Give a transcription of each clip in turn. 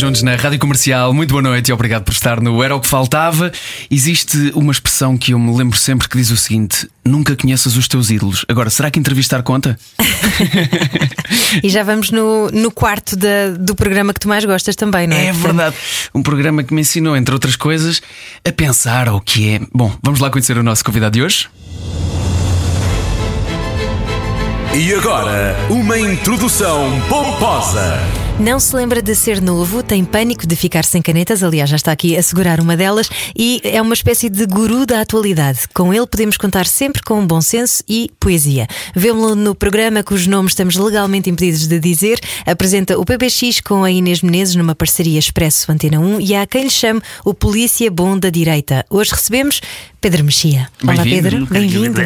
Juntos na Rádio Comercial, muito boa noite e obrigado por estar no Era o que Faltava. Existe uma expressão que eu me lembro sempre que diz o seguinte: Nunca conheças os teus ídolos. Agora, será que entrevistar conta? E já vamos no, no quarto da- do programa que tu mais gostas também, não é? É verdade. Um programa que me ensinou, entre outras coisas, a pensar o que é. Bom, vamos lá conhecer o nosso convidado de hoje. E agora, uma introdução pomposa. Não se lembra de ser novo, tem pânico de ficar sem canetas, aliás, já está aqui a segurar uma delas, e é uma espécie de guru da atualidade. Com ele podemos contar sempre com bom senso e poesia. Vemo-lo no programa cujos nomes estamos legalmente impedidos de dizer. Apresenta o PBX com a Inês Menezes numa parceria Expresso Antena 1 e há quem lhe chame o Polícia Bom da Direita. Hoje recebemos Pedro Mexia. Olá, Pedro. Bem-vindo.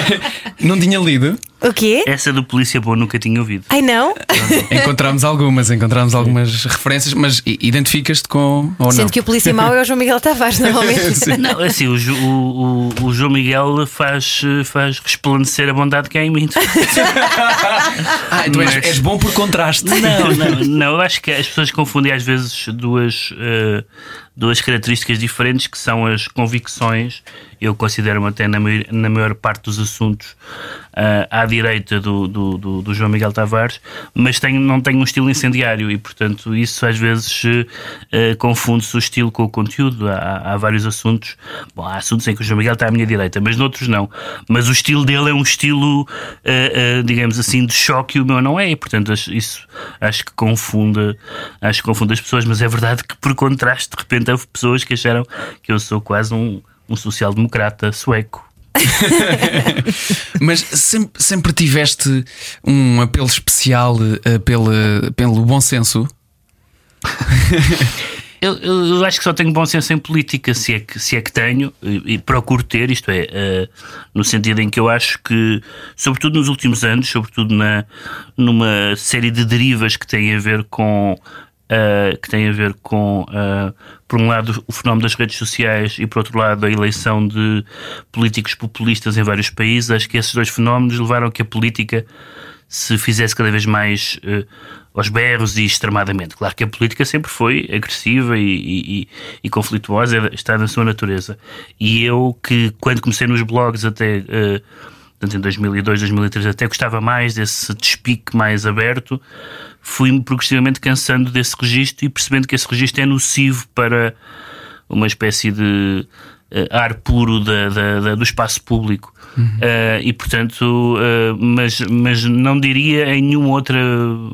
Não tinha lido? O quê? Essa do Polícia Boa nunca tinha ouvido. Ai não? Encontramos algumas, encontramos algumas referências, mas identificas-te com ou não? Sendo que o polícia mau é o João Miguel Tavares, normalmente. Sim. Não, assim, o, o, o, João Miguel faz, faz resplandecer a bondade que há em mim. Ah, tu és, Mas- és bom por contraste. Não, não, não. Eu acho que as pessoas confundem às vezes duas, eh, duas características diferentes que são as convicções. Eu considero-me até na maior, na maior parte dos assuntos eh, à direita do, do, do- do João Miguel Tavares, mas tenho, não tenho um estilo incendiário e, portanto, isso às vezes eh, confunde-se o estilo com o conteúdo. Há, há vários assuntos. Bom, há assuntos em que o João Miguel está à minha direita, mas noutros não. Mas o estilo dele é um estilo, eh, digamos assim, de choque e o meu não é. E, portanto, isso acho que confunde, acho que confunde as pessoas. Mas é verdade que, por contraste, de repente houve pessoas que acharam que eu sou quase um, um social-democrata sueco. Mas sempre, sempre tiveste um apelo especial eh, pelo, pelo bom senso? Eu, eu- acho que só tenho bom senso em política, se é que, se é que tenho, e, e procuro ter, isto é, eh, no sentido em que eu acho que, sobretudo nos últimos anos, sobretudo na, numa série de derivas que têm a ver com. Eh, que têm a ver com, eh, por um lado, o fenómeno das redes sociais e, por outro lado, a eleição de políticos populistas em vários países. Acho que esses dois fenómenos levaram a que a política se fizesse cada vez mais eh, aos berros e extremadamente. Claro que a política sempre foi agressiva e, e- e- e conflituosa, está na sua natureza. E eu, que quando comecei nos blogs até. Portanto, em 2002, 2003, até gostava mais desse despique mais aberto, fui-me progressivamente cansando desse registro e percebendo que esse registro é nocivo para uma espécie de ar puro da- da- da- do espaço público. Eh, e portanto, eh, mas, mas não diria em nenhuma outra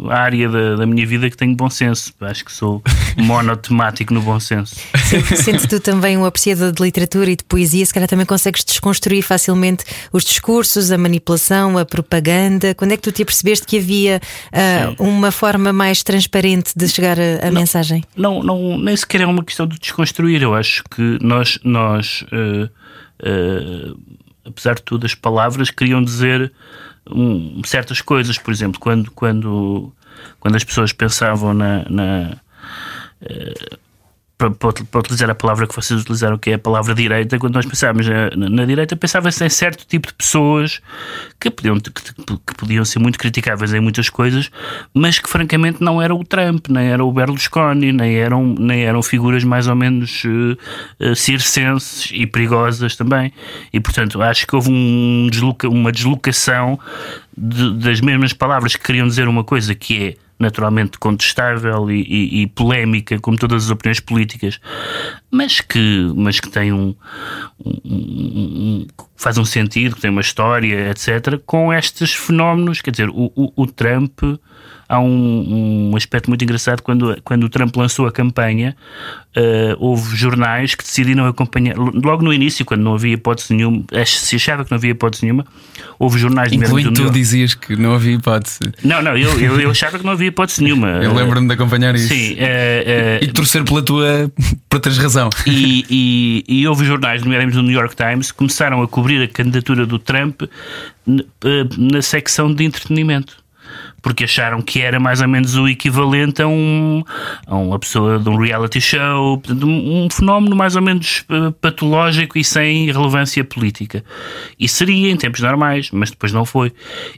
área da, da minha vida que tenho bom senso. Acho que sou monotemático no bom senso. Sendo tu também um apreciador de literatura e de poesia, se calhar também consegues desconstruir facilmente os discursos, a manipulação, a propaganda. Quando é que tu te apercebeste que havia ah, uma forma mais transparente de chegar a, a mensagem? não, não, nem sequer é uma questão de desconstruir. Eu acho que nós, nós eh, eh, apesar de tudo, as palavras queriam dizer hum, certas coisas. Por exemplo, quando, quando, quando as pessoas pensavam na. na eh, para, para- utilizar a palavra que vocês utilizaram, que é a palavra direita, quando nós pensávamos na, na- direita, pensava-se em certo tipo de pessoas que podiam, que, que podiam ser muito criticáveis em muitas coisas, mas que francamente não era o Trump, nem era o Berlusconi, nem eram, nem eram figuras mais ou menos eh, eh, circenses e perigosas também. E portanto, acho que houve um desloca- uma deslocação de- das mesmas palavras que queriam dizer uma coisa que é naturalmente contestável e, e- e polémica, como todas as opiniões políticas, mas que, mas que tem um, um- um- faz um sentido, que tem uma história, etc., com estes fenómenos. Quer dizer, o, o- o Trump. Há um, um aspecto muito engraçado quando, quando o Trump lançou a campanha, eh, houve jornais que decidiram acompanhar. Logo no início, quando não havia hipótese nenhuma, se achava que não havia hipótese nenhuma, houve jornais Incluindo do tu dizias que não havia hipótese. Não, não, eu, eu, eu achava que não havia hipótese nenhuma. Eu lembro-me de acompanhar isso. Sim, eh, eh, E de torcer pela tua. por teres razão. E, e, e houve jornais, nomeadamente do New York Times, que começaram a cobrir a candidatura do Trump na secção de entretenimento porque acharam que era mais ou menos o equivalente a, um, a uma pessoa de um reality show, um, um fenómeno mais ou menos eh, patológico e sem relevância política. E seria em tempos normais, mas depois não foi.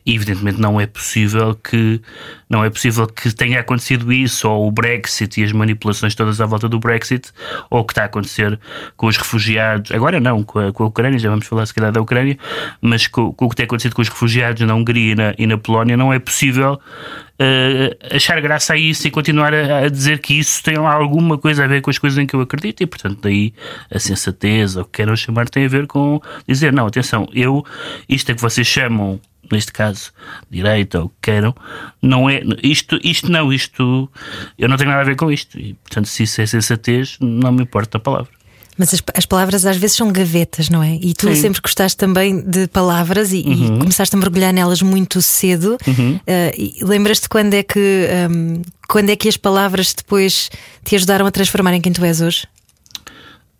E evidentemente não é possível que não é possível que tenha acontecido isso, ou o Brexit e as manipulações todas à volta do Brexit, ou o que está a acontecer com os refugiados, agora não, com a, com a Ucrânia, já vamos falar se calhar da Ucrânia, mas com, com, o que tem acontecido com os refugiados na Hungria e na, e na Polónia, não é possível uh, achar graça a isso e continuar a, a, dizer que isso tem alguma coisa a ver com as coisas em que eu acredito, e portanto, daí a sensatez, ou o que queiram chamar, tem a ver com dizer: não, atenção, eu, isto é que vocês chamam neste caso, direita ou que queiram, não é isto, isto não, isto eu não tenho nada a ver com isto. E portanto, se isso é sensatez, não me importa a palavra. Mas as, as, palavras às vezes são gavetas, não é? E tu Sim. sempre gostaste também de palavras e, uhum. e, começaste a mergulhar nelas muito cedo. Uhum. Uh, Lembras-te quando é que um, quando é que as palavras depois te ajudaram a transformar em quem tu és hoje?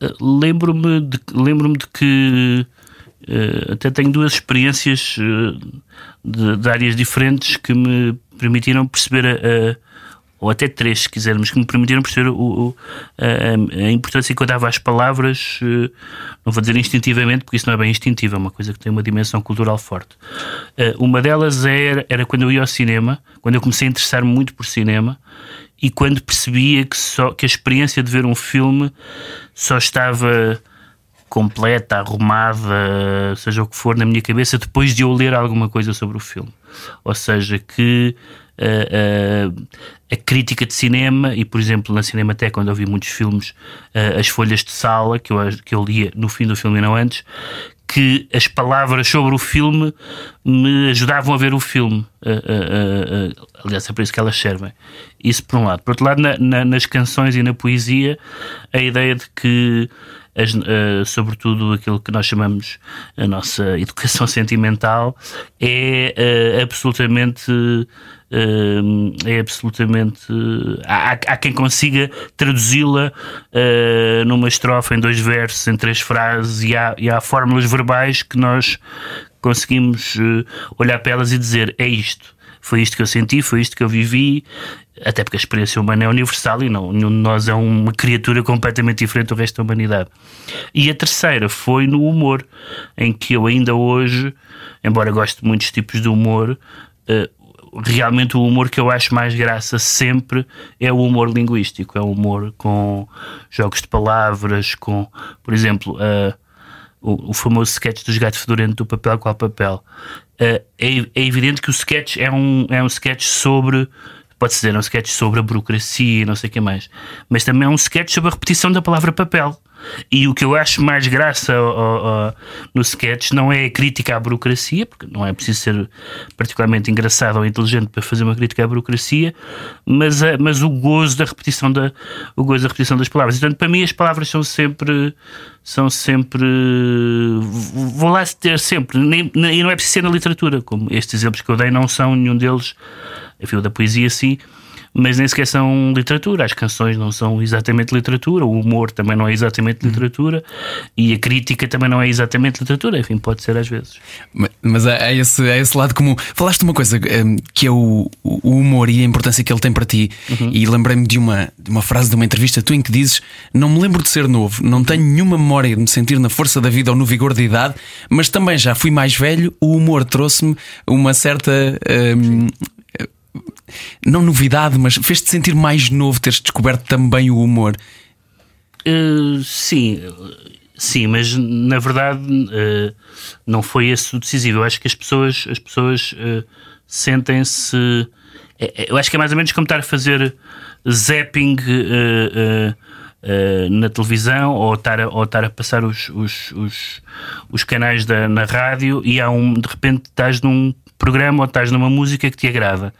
Uh, lembro-me de, lembro de que até tenho duas experiências de, de, áreas diferentes que me permitiram perceber a, a ou até três, se quisermos, que me permitiram perceber o, o, a, a, importância que eu dava às palavras, eh, não vou dizer instintivamente, porque isso não é bem instintivo, é uma coisa que tem uma dimensão cultural forte. Eh, uma delas era, era quando eu ia ao cinema, quando eu comecei a interessar-me muito por cinema e quando percebia que, só, que a experiência de ver um filme só estava completa, arrumada, seja o que for, na minha cabeça, depois de eu ler alguma coisa sobre o filme. Ou seja, que uh, uh, a crítica de cinema, e por exemplo na Cinemateca, quando eu vi muitos filmes, uh, as folhas de sala, que eu, que eu lia no fim do filme e não antes, que as palavras sobre o filme me ajudavam a ver o filme. Aliás, é para isso que elas servem. Isso por um lado. Por outro lado, na, na, nas canções e na poesia, a ideia de que as, uh, sobretudo aquilo que nós chamamos a nossa educação sentimental, é uh, absolutamente. Uh, é absolutamente. Há, há, quem consiga traduzi-la numa estrofe, em dois versos, em três frases, e há, e há fórmulas verbais que nós conseguimos olhar para elas e dizer: é isto foi isto que eu senti, foi isto que eu vivi, até porque a experiência humana é universal e não, nenhum de nós é uma criatura completamente diferente do resto da humanidade. E a terceira foi no humor, em que eu ainda hoje, embora goste de muitos tipos de humor, uh, realmente o humor que eu acho mais graça sempre é o humor linguístico, é o humor com jogos de palavras, com, por exemplo, uh, o, o, famoso sketch dos gatos fedorento do papel qual papel. Uh, é, é, evidente que o sketch é um, é um sketch sobre Pode-se dizer, é um sketch sobre a burocracia e não sei o que mais. Mas também é um sketch sobre a repetição da palavra papel. E o que eu acho mais graça no sketch não é a crítica à burocracia, porque não é preciso ser particularmente engraçado ou inteligente para fazer uma crítica à burocracia, mas, a, mas o gozo da repetição da o gozo da repetição das palavras. Portanto, para mim as palavras são sempre são sempre vão lá ter sempre nem, e não é preciso ser na literatura, como estes exemplos que eu dei não são nenhum deles enfim, o da poesia sim, mas nem sequer são literatura. As canções não são exatamente literatura, o humor também não é exatamente uhum. literatura e a crítica também não é exatamente literatura. Enfim, pode ser às vezes. Mas é, é esse, é esse lado comum. Falaste uma coisa hum, que é o, o humor e a importância que ele tem para ti, uhum. e lembrei-me de uma, de uma frase de uma entrevista tu em que dizes: Não me lembro de ser novo, não tenho nenhuma memória de me sentir na força da vida ou no vigor da idade, mas também já fui mais velho. O humor trouxe-me uma certa. Hum, não novidade, mas fez-te sentir mais novo teres descoberto também o humor? Uh, sim, sim, mas na verdade uh, não foi esse o decisivo. Eu acho que as pessoas, as pessoas uh, sentem-se. Eu acho que é mais ou menos como estar a fazer zapping na televisão ou estar a, ou estar a passar os, os, os, os canais da, na rádio e há um, de repente estás num programa ou estás numa música que te agrada.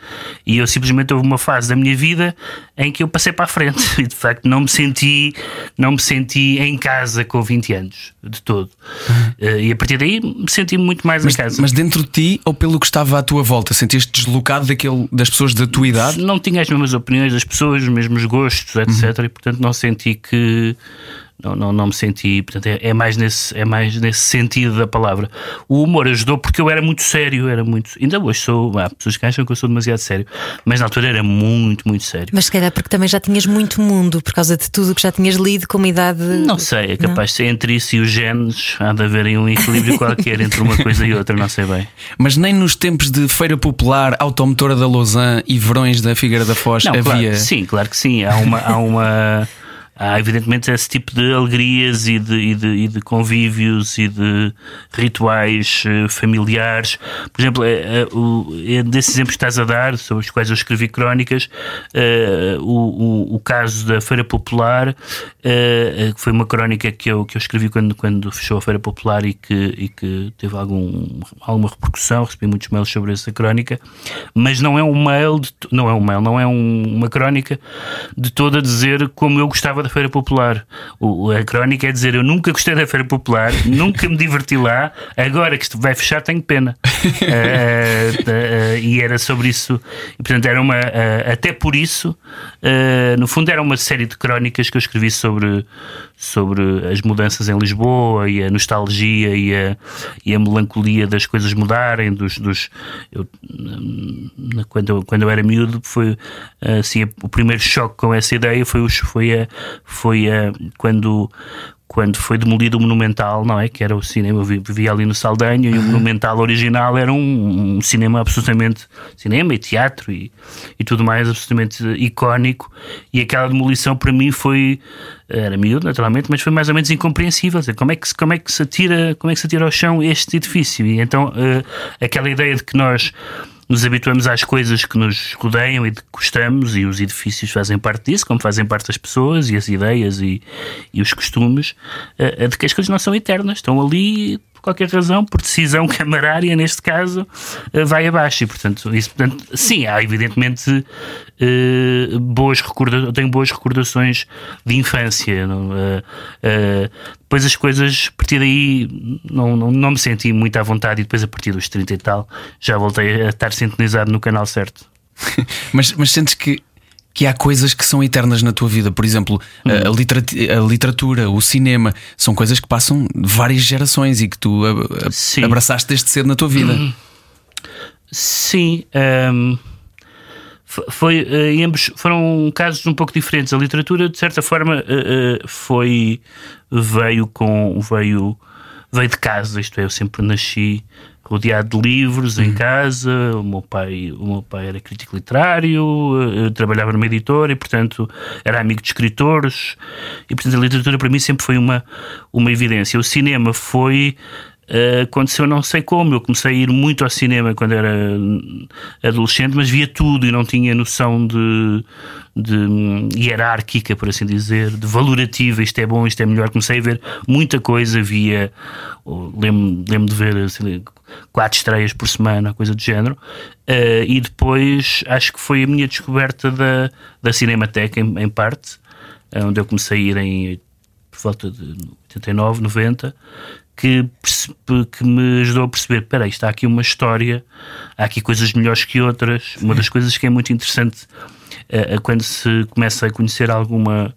E eu simplesmente houve uma fase da minha vida em que eu passei para a frente e de facto não me senti, não me senti em casa com 20 anos, de todo. Uhum. E a partir daí me senti muito mais mas, em casa. Mas dentro de ti ou pelo que estava à tua volta? Sentiste deslocado daquele, das pessoas da tua idade? Não tinha as mesmas opiniões das pessoas, os mesmos gostos, etc. Uhum. E portanto não senti que não, não, não me senti, portanto, é, é, mais nesse, é mais nesse sentido da palavra. O humor ajudou porque eu era muito sério, era muito. Ainda hoje sou. Há pessoas que acham que eu sou demasiado sério, mas na altura era muito, muito sério. Mas se calhar porque também já tinhas muito mundo por causa de tudo que já tinhas lido com uma idade. Não sei, é capaz de ser entre isso e os genes, há de haver um equilíbrio qualquer entre uma coisa e outra, não sei bem. Mas nem nos tempos de Feira Popular, Automotora da Lausanne e Verões da Figueira da Foz não, havia. Claro, sim, claro que sim. Há uma. Há uma há evidentemente esse tipo de alegrias e de, e de, e de convívios e de rituais uh, familiares. Por exemplo, é, é, o, é desses exemplos que estás a dar, sobre os quais eu escrevi crónicas, uh, o, o, o, caso da Feira Popular, uh, que foi uma crónica que eu, que eu escrevi quando, quando fechou a Feira Popular e que, e que teve algum, alguma repercussão, recebi muitos mails sobre essa crónica, mas não é um mail, de, não é um mail, não é um, uma crónica de toda a dizer como eu gostava da Feira Popular. O, a crónica é dizer: Eu nunca gostei da Feira Popular, nunca me diverti lá, agora que isto vai fechar, tenho pena. uh, uh, e era sobre isso. E, portanto, era uma. Até por isso, no fundo, era uma série de crónicas que eu escrevi sobre, sobre as mudanças em Lisboa e a nostalgia e a, e a melancolia das coisas mudarem. Dos, dos, eu, quando, eu, quando eu era miúdo, foi assim, o primeiro choque com essa ideia foi, foi, a, foi a, quando quando foi demolido o Monumental, não é? Que era o cinema, eu vivia ali no Saldanha e o Monumental original era um, um, cinema absolutamente cinema e teatro e, e tudo mais absolutamente icónico. E aquela demolição para mim foi era miúdo, naturalmente, mas foi mais ou menos incompreensível. Dizer, como é que como é que se atira, como é que se atira ao chão este edifício? E então uh, aquela ideia de que nós nos habituamos às coisas que nos rodeiam e de que gostamos, e os edifícios fazem parte disso, como fazem parte as pessoas e as ideias e, e os costumes, uh, de que as coisas não são eternas, estão ali qualquer razão, por decisão camarária, neste caso, eh, vai abaixo. E, portanto, isso, portanto sim, há evidentemente uh, boas recordações, tenho boas recordações de infância. Não, uh, uh, depois as coisas, a partir daí, não, não, não me senti muito à vontade, e depois a partir dos 30 e tal, já voltei a estar sintonizado no canal certo. mas, mas sentes que que há coisas que são eternas na tua vida. Por exemplo, uhum. a, literatura, a, literatura, o cinema, são coisas que passam várias gerações e que tu abraçaste desde cedo na tua vida. Uhum. Sim. Um, foi, uh, ambos foram casos um pouco diferentes. A literatura, de certa forma, uh, uh, foi veio com veio veio de casa. Isto é, eu sempre nasci rodeado de livros em uhum. casa. O meu pai, o meu pai era crítico literário, trabalhava numa editora e, portanto, era amigo de escritores. E, portanto, a literatura para mim sempre foi uma, uma evidência. O cinema foi Uh, aconteceu não sei como. Eu comecei a ir muito ao cinema quando era adolescente, mas via tudo e não tinha noção de, de um, hierárquica, por assim dizer, de valorativa. Isto é bom, isto é melhor. Comecei a ver muita coisa. Via, lembro, lembro de ver assim, quatro estreias por semana, coisa do género. Uh, e depois acho que foi a minha descoberta da, da Cinemateca, em, em parte, onde eu comecei a ir em por volta de 89, 90 que, que me ajudou a perceber: espera aí, está aqui uma história, há aqui coisas melhores que outras. Uma das coisas que é muito interessante uh, quando se começa a conhecer alguma,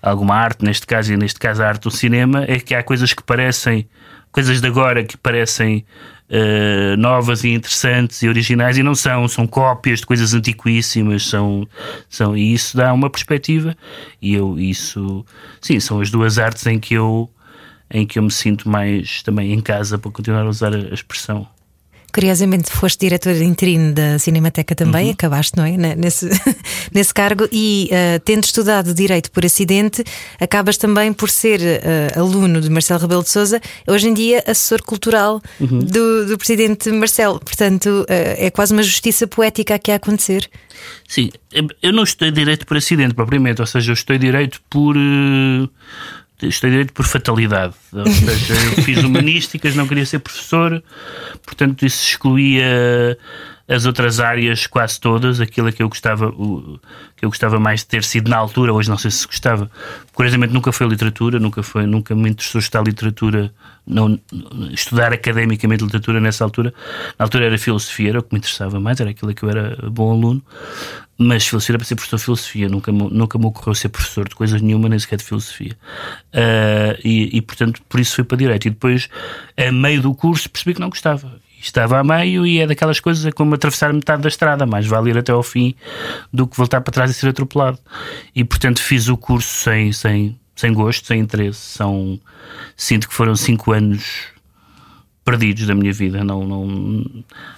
alguma arte, neste caso, e neste caso a arte do cinema, é que há coisas que parecem, coisas de agora que parecem Uh, novas e interessantes e originais e não são, são cópias de coisas antiquíssimas, são, são, e isso dá uma perspectiva. E eu isso, sim, são as duas artes em que eu em que eu me sinto mais também em casa para continuar a usar a expressão. Curiosamente, foste diretor interino da Cinemateca também, uhum. acabaste, não é? Nesse, nesse cargo, e uh, tendo estudado Direito por acidente, acabas também por ser uh, aluno de Marcelo Rebelo de Souza, hoje em dia assessor cultural uhum. do, do presidente Marcelo. Portanto, uh, é quase uma justiça poética aqui a acontecer. Sim, eu não estudei Direito por acidente, propriamente, ou seja, eu estudei Direito por estudei direito por fatalidade. Ou seja, eu fiz humanísticas, não queria ser professor, portanto, isso excluía as outras áreas quase todas, aquilo que eu gostava, que eu gostava mais de ter sido na altura, hoje não sei se gostava. Curiosamente nunca foi literatura, nunca foi, nunca me interessou estudar literatura, não estudar academicamente literatura nessa altura. Na altura era filosofia, era o que me interessava mais, era aquilo que eu era bom aluno. Mas filosofia era para ser professor de filosofia, nunca, nunca me ocorreu ser professor de coisas nenhuma, nem sequer de filosofia. Uh, e, e, portanto, por isso fui para direito. E depois, a meio do curso, percebi que não gostava estava a meio e é daquelas coisas é como atravessar metade da estrada, mais vale ir até ao fim do que voltar para trás e ser atropelado. E portanto fiz o curso sem, sem, sem gosto, sem interesse. São, sinto que foram cinco anos perdidos da minha vida. Não, não,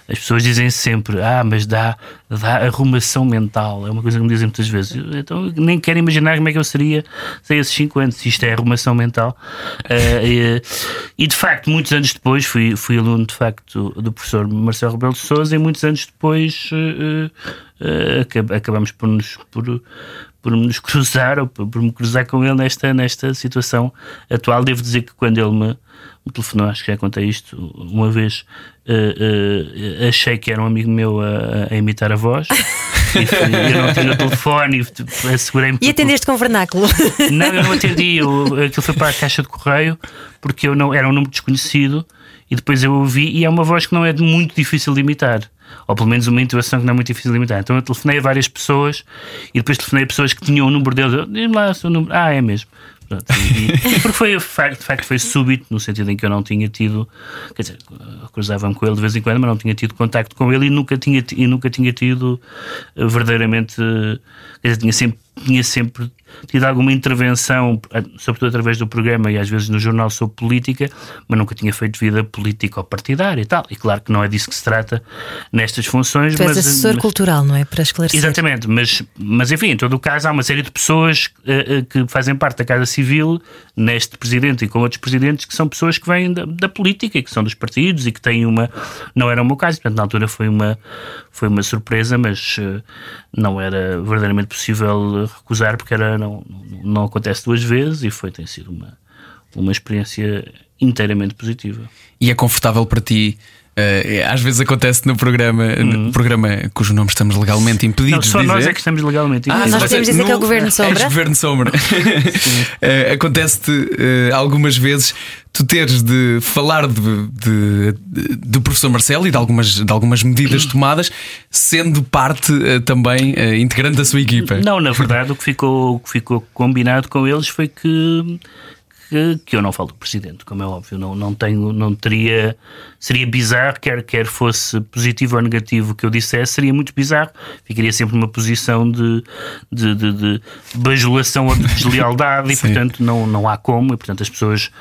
as pessoas dizem sempre, ah, mas dá, dá arrumação mental. É uma coisa que me dizem muitas vezes. Então nem quero imaginar como é que eu seria sem esses 5 anos, se isto é arrumação mental. Uh, e, e, de facto, muitos anos depois, fui, fui aluno de facto do professor Marcelo Rebelo de Souza, e muitos anos depois uh, uh, acabamos por nos. Por, por nos cruzar ou por, por me cruzar com ele nesta, nesta situação atual. Devo dizer que quando ele me, me telefonou, acho que já contei isto uma vez, uh, uh, achei que era um amigo meu a, a imitar a voz. eu não tinha o telefone e assegurei-me. E atendeste com vernáculo? Não, eu não atendi. Eu, aquilo foi para a caixa de correio porque eu não, era um número desconhecido e depois eu ouvi e é uma voz que não é muito difícil de imitar. Ou pelo menos uma intuação que não é muito difícil de imitar. Então eu telefonei a várias pessoas e depois telefonei a pessoas que tinham o número dele. Diz-me lá o seu número. Ah, é mesmo. Pronto, e, porque foi, de facto, foi súbito, no sentido em que eu não tinha tido, quer dizer, cruzava-me com ele de vez em quando, mas não tinha tido contacto com ele e nunca tinha, e nunca tinha tido eh, verdadeiramente, quer dizer, tinha sempre tinha sempre tido alguma intervenção, sobretudo através do programa e às vezes no jornal sobre política, mas nunca tinha feito vida política ou partidária e tal. E claro que não é disso que se trata nestas funções. Tu mas, assessor mas, cultural, não é? Para esclarecer. Exatamente, mas, mas enfim, em todo o caso há uma série de pessoas uh, uh, que fazem parte da Casa Civil, neste presidente e com outros presidentes, que são pessoas que vêm da, da política, que são dos partidos e que têm uma. Não era o meu caso, portanto, na altura foi uma, foi uma surpresa, mas uh, não era verdadeiramente possível recusar porque era, não, não acontece duas vezes e foi, tem sido uma, uma experiência inteiramente positiva. E é confortável para ti às vezes acontece no programa, uhum. no programa cujo nome estamos legalmente impedidos não, só de dizer. nós é que estamos legalmente impedidos. Ah, nós podemos dizer no, que é o Governo Sombra. É Governo Sombra. uh, Acontece-te uh, algumas vezes tu teres de falar de, de, de, do professor Marcelo e de algumas, de algumas medidas tomadas, sendo parte também integrante da sua equipa. Não, na verdade, o que ficou, o que ficou combinado com eles foi que que, que eu não falo do presidente, como é óbvio, não, não tenho, não teria, seria bizarro, quer, quer fosse positivo ou negativo que eu dissesse, seria muito bizarro, ficaria sempre numa posição de, de, de, de bajulação ou de deslealdade e portanto não, não há como, e portanto as pessoas.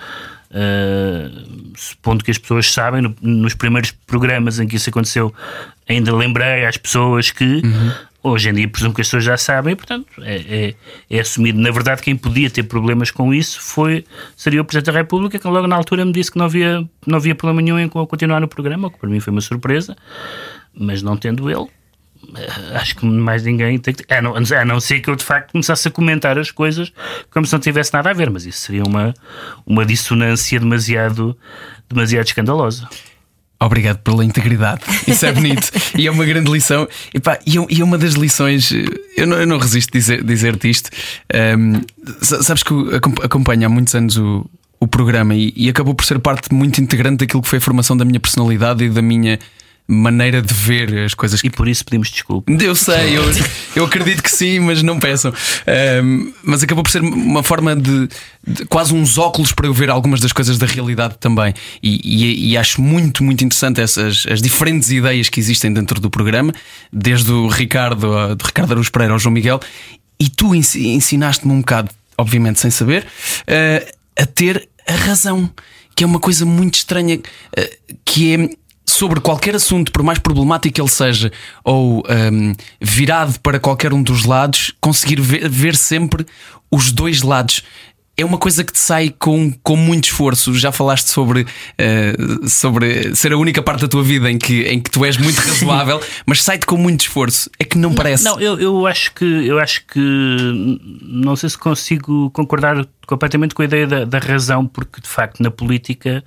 Uh, supondo que as pessoas sabem, no, nos primeiros programas em que isso aconteceu, ainda lembrei às pessoas que uhum. Hoje em dia, presumo que as pessoas já sabem, portanto, é, é, é, assumido. Na verdade, quem podia ter problemas com isso foi, seria o Presidente da República, que logo na altura me disse que não havia, não havia problema nenhum em continuar no programa, o que para mim foi uma surpresa, mas não tendo ele, eh, acho que mais ninguém tem que. A não, a não ser que eu de facto começasse a comentar as coisas como se não tivesse nada a ver, mas isso seria uma, uma dissonância demasiado, demasiado escandalosa. Obrigado pela integridade. Isso é bonito. e é uma grande lição. E, pá, e, uma das lições, eu não, eu não resisto a dizer, dizer-te isto. Um, sabes que acompanho há muitos anos o, o programa e, e acabou por ser parte muito integrante daquilo que foi a formação da minha personalidade e da minha maneira de ver as coisas. E por isso pedimos desculpa. Eu sei, eu, eu acredito que sim, mas não peçam. Um, mas acabou por ser uma forma de, de, quase uns óculos para eu ver algumas das coisas da realidade também. E, e, e, acho muito, muito interessante essas as diferentes ideias que existem dentro do programa, desde o Ricardo, do Ricardo Aruz Pereira ao João Miguel. E tu ensinaste-me um bocado, obviamente sem saber, uh, a ter a razão. Que é uma coisa muito estranha, uh, que é sobre qualquer assunto, por mais problemático que ele seja, ou um, virado para qualquer um dos lados, conseguir ver, ver, sempre os dois lados. É uma coisa que te sai com, com muito esforço. Já falaste sobre, uh, sobre ser a única parte da tua vida em que, em que tu és muito razoável, mas sai-te com muito esforço. É que não parece. Não, eu, eu acho que eu acho que não sei se consigo concordar completamente com a ideia da, da razão, porque de facto na política,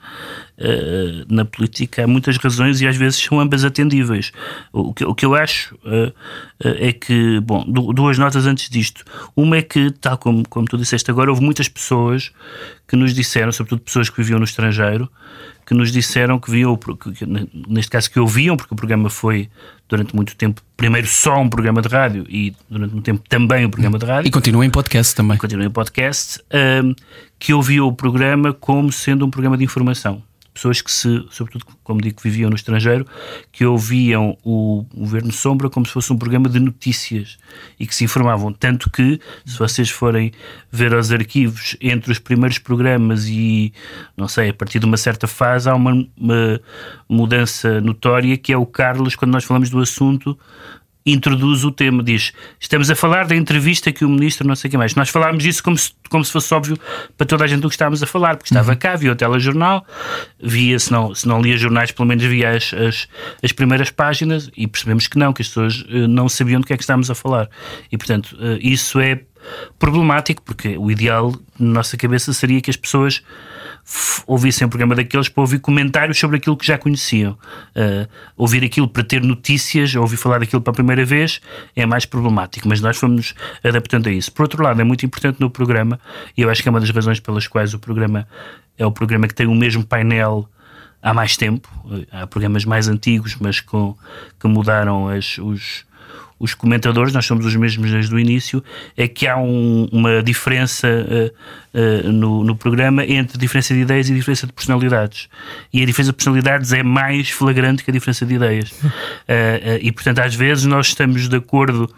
uh, na política há muitas razões e às vezes são ambas atendíveis. O que, o que eu acho uh, é que, bom, duas notas antes disto. Uma é que, tal como, como tu disseste agora, houve muitas pessoas que nos disseram, sobretudo pessoas que viviam no estrangeiro, que nos disseram que viam, que, neste caso que ouviam, porque o programa foi durante muito tempo, primeiro só um programa de rádio e durante muito tempo também um programa de rádio. E continua em podcast também. Continua em podcast, um, que ouviam o programa como sendo um programa de informação pessoas que se, sobretudo, como digo, viviam no estrangeiro, que ouviam o Governo Sombra como se fosse um programa de notícias e que se informavam. Tanto que, se vocês forem ver os arquivos entre os primeiros programas e, não sei, a partir de uma certa fase, há uma, uma mudança notória que é o Carlos, quando nós falamos do assunto, introduz o tema, diz: Estamos a falar da entrevista que o ministro não sei o que mais. Nós falámos isso como se, como se fosse óbvio para toda a gente o que estávamos a falar, porque estava uhum. cá, via o telejornal, via, se não, se não lia jornais, pelo menos via as, as, as, primeiras páginas e percebemos que não, que as pessoas uh, não sabiam do que é que estávamos a falar. E portanto, uh, isso é problemático, porque o ideal na nossa cabeça seria que as pessoas ouvissem um programa daqueles para ouvir comentários sobre aquilo que já conheciam. Uh, ouvir aquilo para ter notícias, ouvir falar daquilo pela primeira vez é mais problemático, mas nós fomos adaptando a isso. Por outro lado, é muito importante no programa, e eu acho que é uma das razões pelas quais o programa é o programa que tem o mesmo painel há mais tempo. Há programas mais antigos, mas com, que mudaram as, os, os comentadores, nós somos os mesmos desde o início, é que há um, uma diferença uh, uh, no, no, programa entre diferença de ideias e diferença de personalidades. E a diferença de personalidades é mais flagrante que a diferença de ideias. Uh, e, portanto, às vezes nós estamos de acordo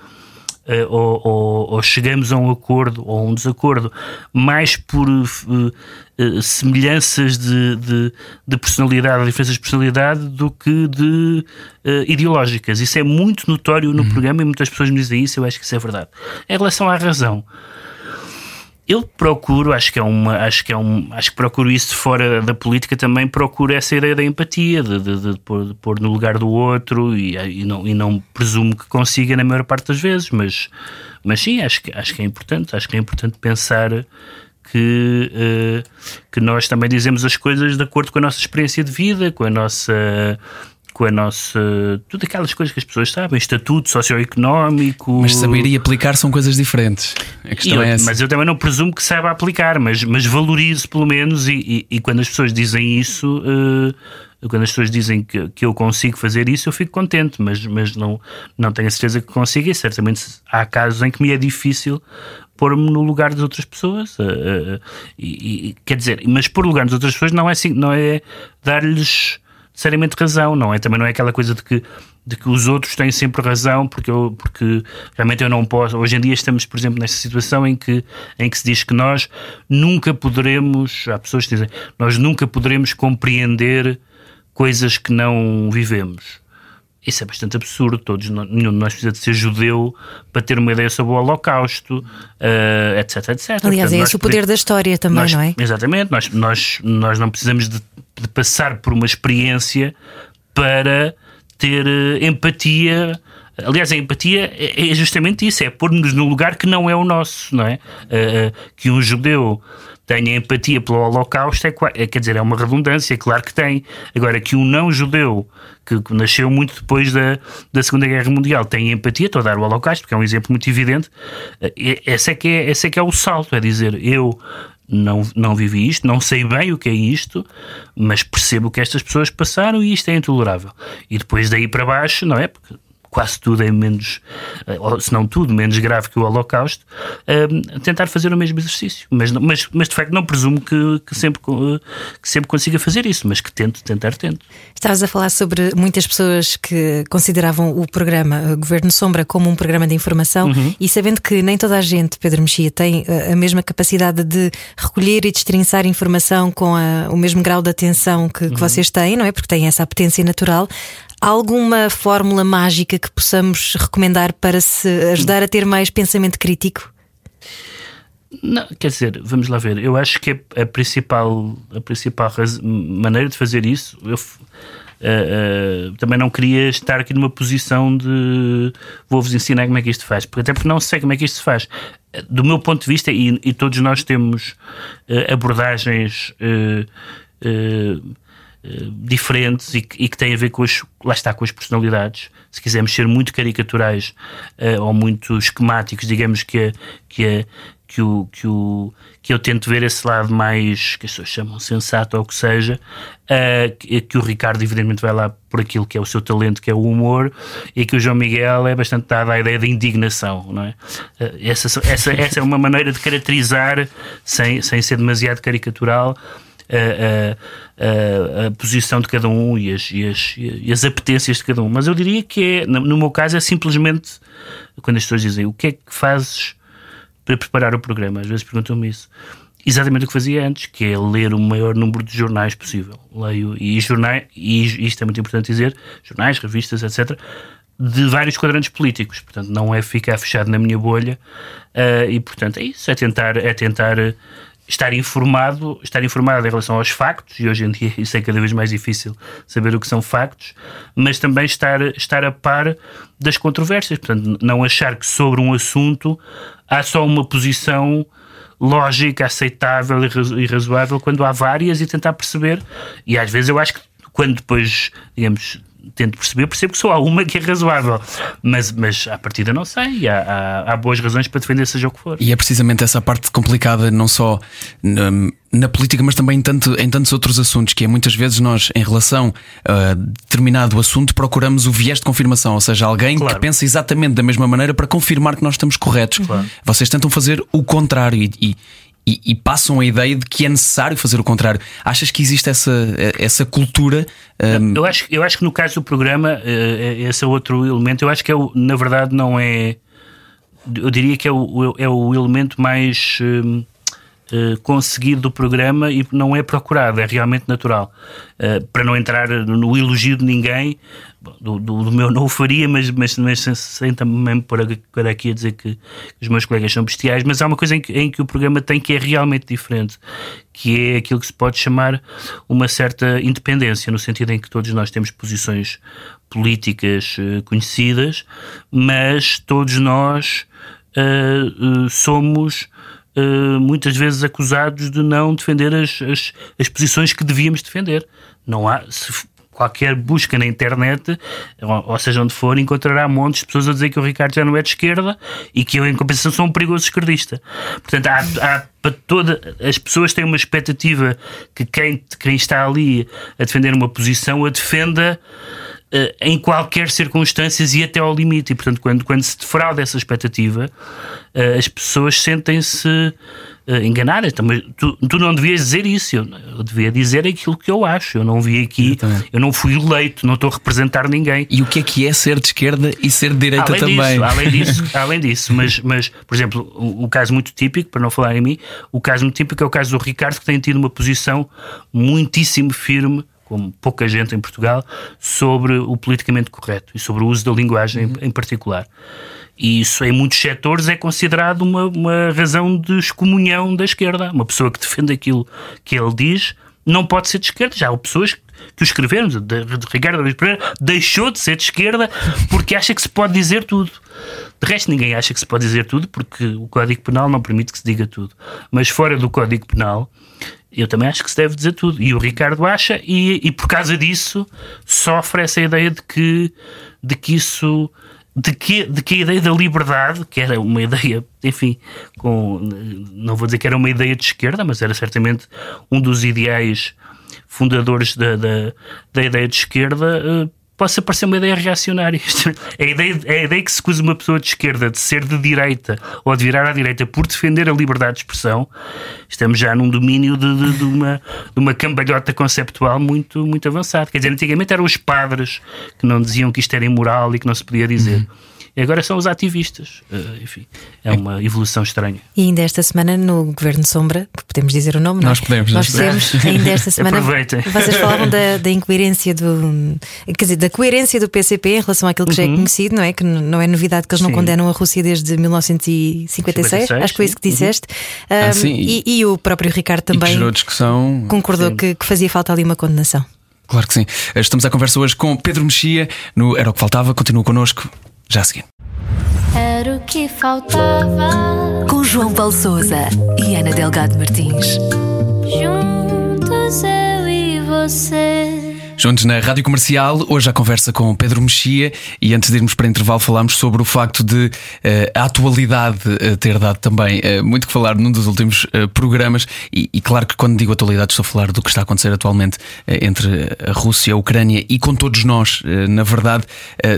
ou, ou, ou, chegamos a um acordo ou a um desacordo mais por uh, uh, semelhanças de, de, de, personalidade, diferenças de personalidade, do que de ideológicas. Isso é muito notório no uhum. programa e muitas pessoas me dizem isso, eu acho que isso é verdade. Em relação à razão, eu procuro, acho que é uma, acho que é um, acho que procuro isso fora da política também, procuro essa ideia da empatia, de, de, de, pôr, de pôr, no lugar do outro e, e, não, e não presumo que consiga na maior parte das vezes, mas, mas sim, acho que, acho que é importante, acho que é importante pensar que, uh, que nós também dizemos as coisas de acordo com a nossa experiência de vida, com a nossa com a nossa. tudo aquelas coisas que as pessoas sabem, estatuto socioeconómico. Mas saber e aplicar são coisas diferentes. A questão eu, é essa. Mas eu também não presumo que saiba aplicar, mas, mas valorizo pelo menos, e, e, e quando as pessoas dizem isso. Uh, quando as pessoas dizem que, que eu consigo fazer isso, eu fico contente, mas, mas não, não tenho a certeza que consiga, e certamente há casos em que me é difícil pôr-me no lugar das outras pessoas. Uh, uh, e, e, quer dizer, mas pôr lugar das outras pessoas não é, assim, não é dar-lhes seriamente razão, não é? Também não é aquela coisa de que, de que os outros têm sempre razão, porque, eu, porque realmente eu não posso. Hoje em dia estamos, por exemplo, nesta situação em que, em que se diz que nós nunca poderemos, há pessoas que dizem, nós nunca poderemos compreender coisas que não vivemos. Isso é bastante absurdo. Todos, nenhum de nós precisa de ser judeu para ter uma ideia sobre o Holocausto, uh, etc, etc. Aliás, Portanto, é esse o poder da história também, nós, não é? Exatamente. Nós, nós, nós não precisamos de, de passar por uma experiência para ter uh, empatia. Aliás, a empatia é, é justamente isso: é pôr-nos no lugar que não é o nosso, não é? Uh, que um judeu tenha empatia pelo Holocausto, é, é, quer dizer, é uma redundância, claro que tem. Agora, que um não-judeu que, nasceu muito depois da, da Segunda Guerra Mundial tem empatia, estou a dar o Holocausto, porque é um exemplo muito evidente, eh, esse é que é, esse é, que é o salto, é dizer, eu não, não vivi isto, não sei bem o que é isto, mas percebo que estas pessoas passaram e isto é intolerável. E depois daí para baixo, não é? Porque quase tudo é menos, eh, se não tudo, menos grave que o Holocausto, uh, tentar fazer o mesmo exercício. Mas, mas, mas de facto não presumo que, que, sempre, que sempre consiga fazer isso, mas que tento, tentar tento. Estavas a falar sobre muitas pessoas que consideravam o programa eh, Governo Sombra como um programa de informação uhum. e sabendo que nem toda a gente, Pedro Mexia, tem a mesma capacidade de recolher e destrinçar informação com a, o mesmo grau de atenção que, que uhum. vocês têm, não é? Porque têm essa apetência natural. Alguma fórmula mágica que possamos recomendar para se ajudar a ter mais pensamento crítico? Não, quer dizer, vamos lá ver. Eu acho que a principal, a principal maneira de fazer isso, eu, uh, também não queria estar aqui numa posição de vou-vos ensinar como é que isto faz, porque até porque não sei como é que isto se faz. Do meu ponto de vista, e, e todos nós temos abordagens diferentes e que, e que têm a ver com as, lá está, com as personalidades. Se quisermos ser muito caricaturais uh, ou muito esquemáticos, digamos que, que, a, que, o, que, o, que eu tento ver esse lado mais, que as pessoas chamam sensato ou o que seja, uh, que, que, o Ricardo evidentemente vai lá por aquilo que é o seu talento, que é o humor, e que o João Miguel é bastante dado à ideia da indignação, não é? Uh, essa, essa, essa é uma maneira de caracterizar, sem, sem ser demasiado caricatural, a, a, a, posição de cada um e as, e, as, e as apetências de cada um. Mas eu diria que é, no meu caso, é simplesmente quando as pessoas dizem o que é que fazes para preparar o programa, às vezes perguntam-me isso. Exatamente o que fazia antes, que é ler o maior número de jornais possível. Leio e jornais, e isto é muito importante dizer, jornais, revistas, etc., de vários quadrantes políticos. Portanto, não é ficar fechado na minha bolha. Uh, e, portanto, é isso. É tentar, é tentar estar informado, estar informado em relação aos factos, e hoje em dia isso é cada vez mais difícil saber o que são factos, mas também estar, estar a par das controvérsias. Portanto, não achar que sobre um assunto há só uma posição lógica, aceitável e razoável, quando há várias e tentar perceber. E às vezes eu acho que quando depois, digamos, tento perceber, percebo que só há uma que é razoável, mas, mas à partida não sei, há, há, há, boas razões para defender seja o que for. E é precisamente essa parte complicada, não só na, na, política, mas também em, tanto, em tantos outros assuntos, que é muitas vezes nós, em relação a determinado assunto, procuramos o viés de confirmação, ou seja, alguém claro. que pensa exatamente da mesma maneira para confirmar que nós estamos corretos. Claro. Vocês tentam fazer o contrário e, e e, e, passam a ideia de que é necessário fazer o contrário. Achas que existe essa, essa cultura? Um... Eu, acho, eu acho que no caso do programa, eh, eh, esse é outro elemento. Eu acho que é o, na verdade não é. Eu diria que é o, é o elemento mais. Um, Uh, conseguido do programa e não é procurado, é realmente natural. Uh, para não entrar no elogio de ninguém, do, do, do, meu não o faria, mas, mas, mas sem, sem também por aqui a dizer que, os meus colegas são bestiais, mas há uma coisa em que, em que, o programa tem que é realmente diferente, que é aquilo que se pode chamar uma certa independência, no sentido em que todos nós temos posições políticas uh, conhecidas, mas todos nós uh, uh, somos muitas vezes acusados de não defender as, as, as posições que devíamos defender. Não há, se, qualquer busca na internet, ou, seja, onde for, encontrará montes de pessoas a dizer que o Ricardo já não é de esquerda e que eu, em compensação, sou um perigoso esquerdista. Portanto, há, há para toda. As pessoas têm uma expectativa que quem, quem está ali a defender uma posição a defenda uh, em qualquer circunstâncias e até ao limite. E, portanto, quando, quando se defrauda essa expectativa, uh, as pessoas sentem-se uh, enganadas. Também, tu, tu não devias dizer isso, eu, eu, devia dizer aquilo que eu acho. Eu não vi aqui, Exatamente. eu não fui eleito, não estou a representar ninguém. E o que é que é ser de esquerda e ser de direita além também? Disso, além disso, além disso, mas, mas por exemplo, o, o, caso muito típico, para não falar em mim, o caso muito típico é o caso do Ricardo, que tem tido uma posição muitíssimo firme como pouca gente em Portugal, sobre o politicamente correto e sobre o uso da linguagem uhum. em particular. E isso, em muitos setores, é considerado uma, uma razão de excomunhão da esquerda. Uma pessoa que defende aquilo que ele diz não pode ser de esquerda. Já há pessoas que o escreveram, de, de Ricardo Luís Pereira, deixou de ser de esquerda porque acha que se pode dizer tudo. De resto, ninguém acha que se pode dizer tudo porque o Código Penal não permite que se diga tudo. Mas fora do Código Penal, eu também acho que se deve dizer tudo. E o Ricardo acha, e, e por causa disso sofre essa ideia de que, de que isso de que, de que a ideia da liberdade, que era uma ideia, enfim, com, não vou dizer que era uma ideia de esquerda, mas era certamente um dos ideais fundadores da, da, da ideia de esquerda, eh, possa parecer uma ideia reacionária. É a ideia, é a ideia que se acusa uma pessoa de esquerda de ser de direita ou de virar à direita por defender a liberdade de expressão, estamos já num domínio de, de, de uma, de uma cambalhota conceptual muito, muito avançado. Quer dizer, antigamente eram os padres que não diziam que isto era imoral e que não se podia dizer. Uhum. E agora são os ativistas. Uh, enfim, é uma evolução estranha. E ainda esta semana no Governo Sombra, podemos dizer o nome, nós não? podemos. Nós podemos. Ainda esta semana. Aproveitem. Vocês falavam da, da, incoerência do. Quer dizer, da coerência do PCP em relação àquilo que já é uhum. conhecido, não é? Que não é novidade que eles não sim. condenam a Rússia desde 1956. 56, acho que foi isso que uhum. disseste. Uhum. Um, ah, e, e, o próprio Ricardo também discussão. concordou que, que fazia falta ali uma condenação. Claro que sim. Estamos à conversa hoje com Pedro Mexia no Era o que Faltava. Continua connosco já a seguir. Era o que faltava. Com João Paulo Souza e Ana Delgado Martins. Juntos eu e você. Juntos na Rádio Comercial, hoje a conversa com Pedro Mexia e antes de irmos para intervalo falámos sobre o facto de uh, a atualidade uh, ter dado também uh, muito que falar num dos últimos programas e, e, claro que quando digo atualidade estou a falar do que está a acontecer atualmente entre a Rússia a Ucrânia e com todos nós, na verdade,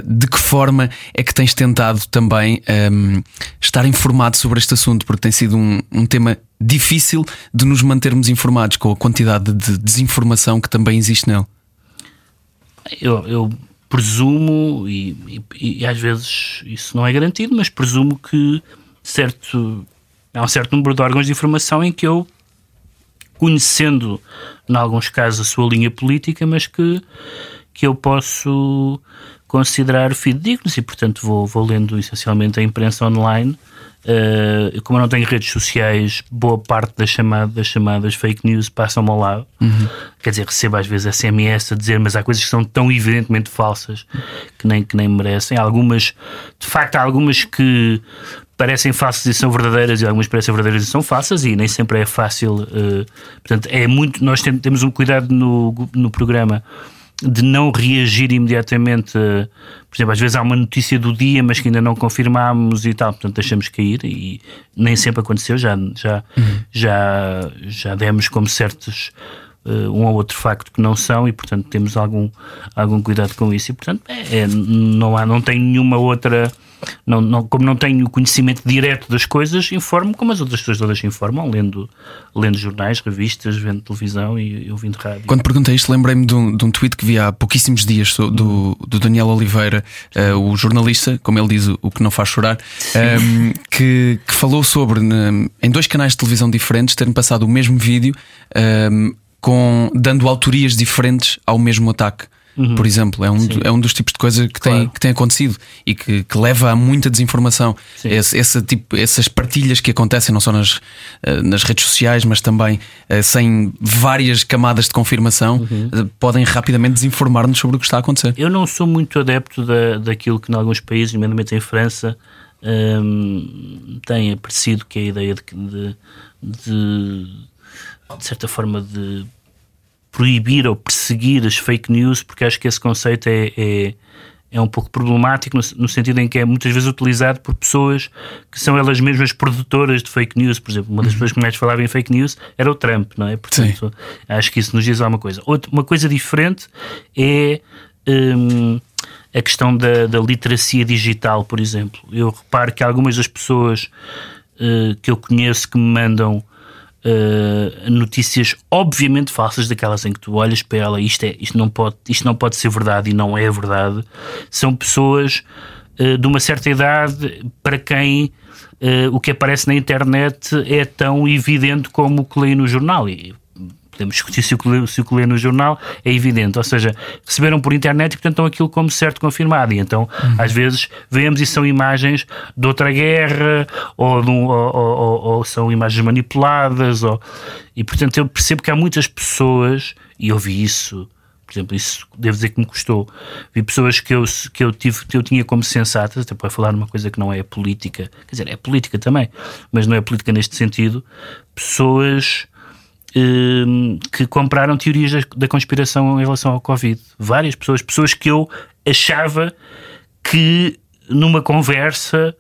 de que forma é que tens tentado também um, ehm, estar informado sobre este assunto, porque tem sido um, um tema difícil de nos mantermos informados com a quantidade de desinformação que também existe nele. Eu, eu presumo, e, e, e, às vezes isso não é garantido, mas presumo que certo, há um certo número de órgãos de informação em que eu, conhecendo, em alguns casos, a sua linha política, mas que, que eu posso considerar fidedignos e, portanto, vou, vou lendo essencialmente a imprensa online Uh, como eu não tenho redes sociais, boa parte das chamadas, das chamadas fake news passam-me ao lado. Uhum. Quer dizer, recebo às vezes SMS a dizer, mas há coisas que são tão evidentemente falsas que nem, que nem merecem. Algumas, de facto, há algumas que parecem falsas e são verdadeiras, e algumas parecem verdadeiras e são falsas, e nem sempre é fácil. Uh, portanto, é muito. Nós temos um cuidado no, no programa de não reagir imediatamente. Por exemplo, às vezes há uma notícia do dia, mas que ainda não confirmamos e tal, portanto deixamos cair e nem sempre aconteceu, já, já, uhum. já, já demos como certos uh, um ou outro facto que não são e portanto temos algum, algum cuidado com isso e portanto é, é, não, há, não tem nenhuma outra não, não, como não tenho conhecimento direto das coisas, informo como as outras pessoas todas informam, lendo, lendo jornais, revistas, vendo televisão e, e ouvindo rádio. Quando perguntei isto, lembrei-me de, um, de um, tweet que vi há pouquíssimos dias do, do Daniel Oliveira, uh, o jornalista, como ele diz, o que não faz chorar, um, ehm, que, que, falou sobre, em dois canais de televisão diferentes, terem passado o mesmo vídeo um, ehm, com, dando autorias diferentes ao mesmo ataque. Uhum. Por exemplo, é um, é um dos tipos de coisa que, claro. tem, que tem acontecido e que, que leva a muita desinformação. Esse, esse, tipo, essas partilhas que acontecem não só nas, eh, nas redes sociais, mas também eh, sem várias camadas de confirmação, uhum. Eh, podem rapidamente desinformar-nos sobre o que está a acontecer. Eu não sou muito adepto da, daquilo que, em alguns países, nomeadamente em França, hum, tem aparecido, que é a ideia de, de, de, de certa forma, de proibir ou perseguir as fake news, porque acho que esse conceito é, é, é um pouco problemático, no, no, sentido em que é muitas vezes utilizado por pessoas que são elas mesmas produtoras de fake news. Por exemplo, uma das uhum. pessoas que mais falava em fake news era o Trump, não é? Portanto, Sim. acho que isso nos diz alguma coisa. Outra, uma coisa diferente é. Hum, a questão da, da literacia digital, por exemplo. Eu reparo que algumas das pessoas uh, que eu conheço que me mandam uh, notícias obviamente falsas, daquelas em que tu olhas para ela, isto, é, isto, não pode, isto não pode ser verdade e não é verdade, são pessoas uh, de uma certa idade para quem uh, o que aparece na internet é tão evidente como o que lê no jornal. E podemos discutir se o, que lê, se o que lê no jornal é evidente, ou seja, receberam por internet e portanto estão aquilo como certo confirmado, e então uhum. às vezes vemos e são imagens de outra guerra ou, um, ou, ou, ou, são imagens manipuladas, ou, e portanto eu percebo que há muitas pessoas, e eu vi isso por exemplo, isso devo dizer que me custou. Vi pessoas que eu, que eu, tive, que eu tinha como sensatas, até para falar numa coisa que não é política, quer dizer, é política também, mas não é política neste sentido, pessoas que compraram teorias da conspiração em relação ao Covid. Várias pessoas, pessoas que eu achava que numa conversa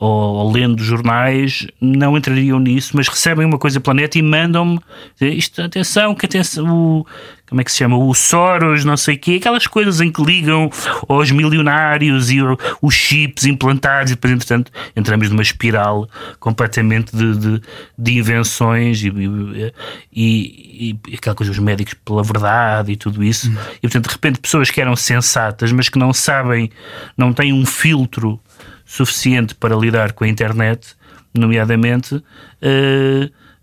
ou, lendo jornais não entrariam nisso, mas recebem uma coisa planeta e mandam-me isto, atenção, que atenção, o, como é que se chama? O Soros, não sei o quê, aquelas coisas em que ligam aos milionários e os chips implantados, e depois, entretanto, entramos numa espiral completamente de, de, de invenções e, e, e, aquela coisa, os médicos pela verdade e tudo isso. Hum. E, portanto, de repente, pessoas que eram sensatas, mas que não sabem, não têm um filtro suficiente para lidar com a internet, nomeadamente, uh,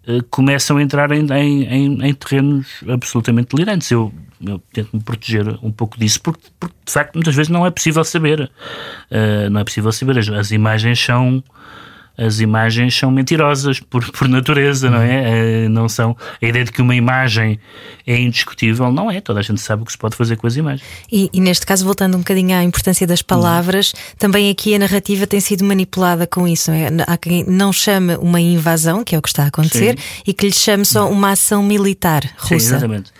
uh, começam a entrar em, em, em, terrenos absolutamente delirantes. Eu, eu tento me proteger um pouco disso, porque, porque, de facto muitas vezes não é possível saber. Uh, não é possível saber. As, as imagens são. As imagens são mentirosas por, por natureza, não é? Uh, não são. A ideia de que uma imagem é indiscutível, não é. Toda a gente sabe o que se pode fazer com as imagens. E, e neste caso, voltando um bocadinho à importância das palavras, uhum. também aqui a narrativa tem sido manipulada com isso. Não é? Há quem não chame uma invasão, que é o que está a acontecer, Sim. e que lhe chame só uma ação militar russa. Sim, exatamente.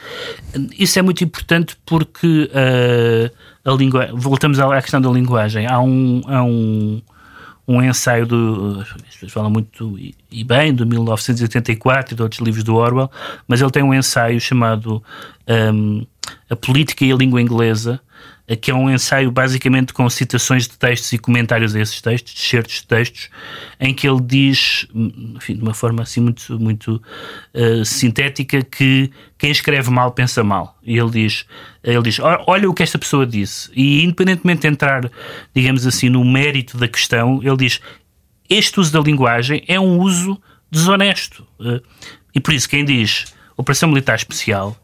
Isso é muito importante porque uh, a língua. Voltamos à questão da linguagem. Há um. Há um um ensaio do. As pessoas falam muito e bem, do 1984 e de outros livros do Orwell, mas ele tem um ensaio chamado um, A Política e a Língua Inglesa, que é um ensaio basicamente com citações de textos e comentários a esses textos, certos de textos, em que ele diz, enfim, de uma forma assim muito, muito uh, sintética, que quem escreve mal pensa mal. E ele diz, ele diz, olha o que esta pessoa disse. E independentemente de entrar, digamos assim, no mérito da questão, ele diz, este uso da linguagem é um uso desonesto. Uh, e por isso quem diz operação militar especial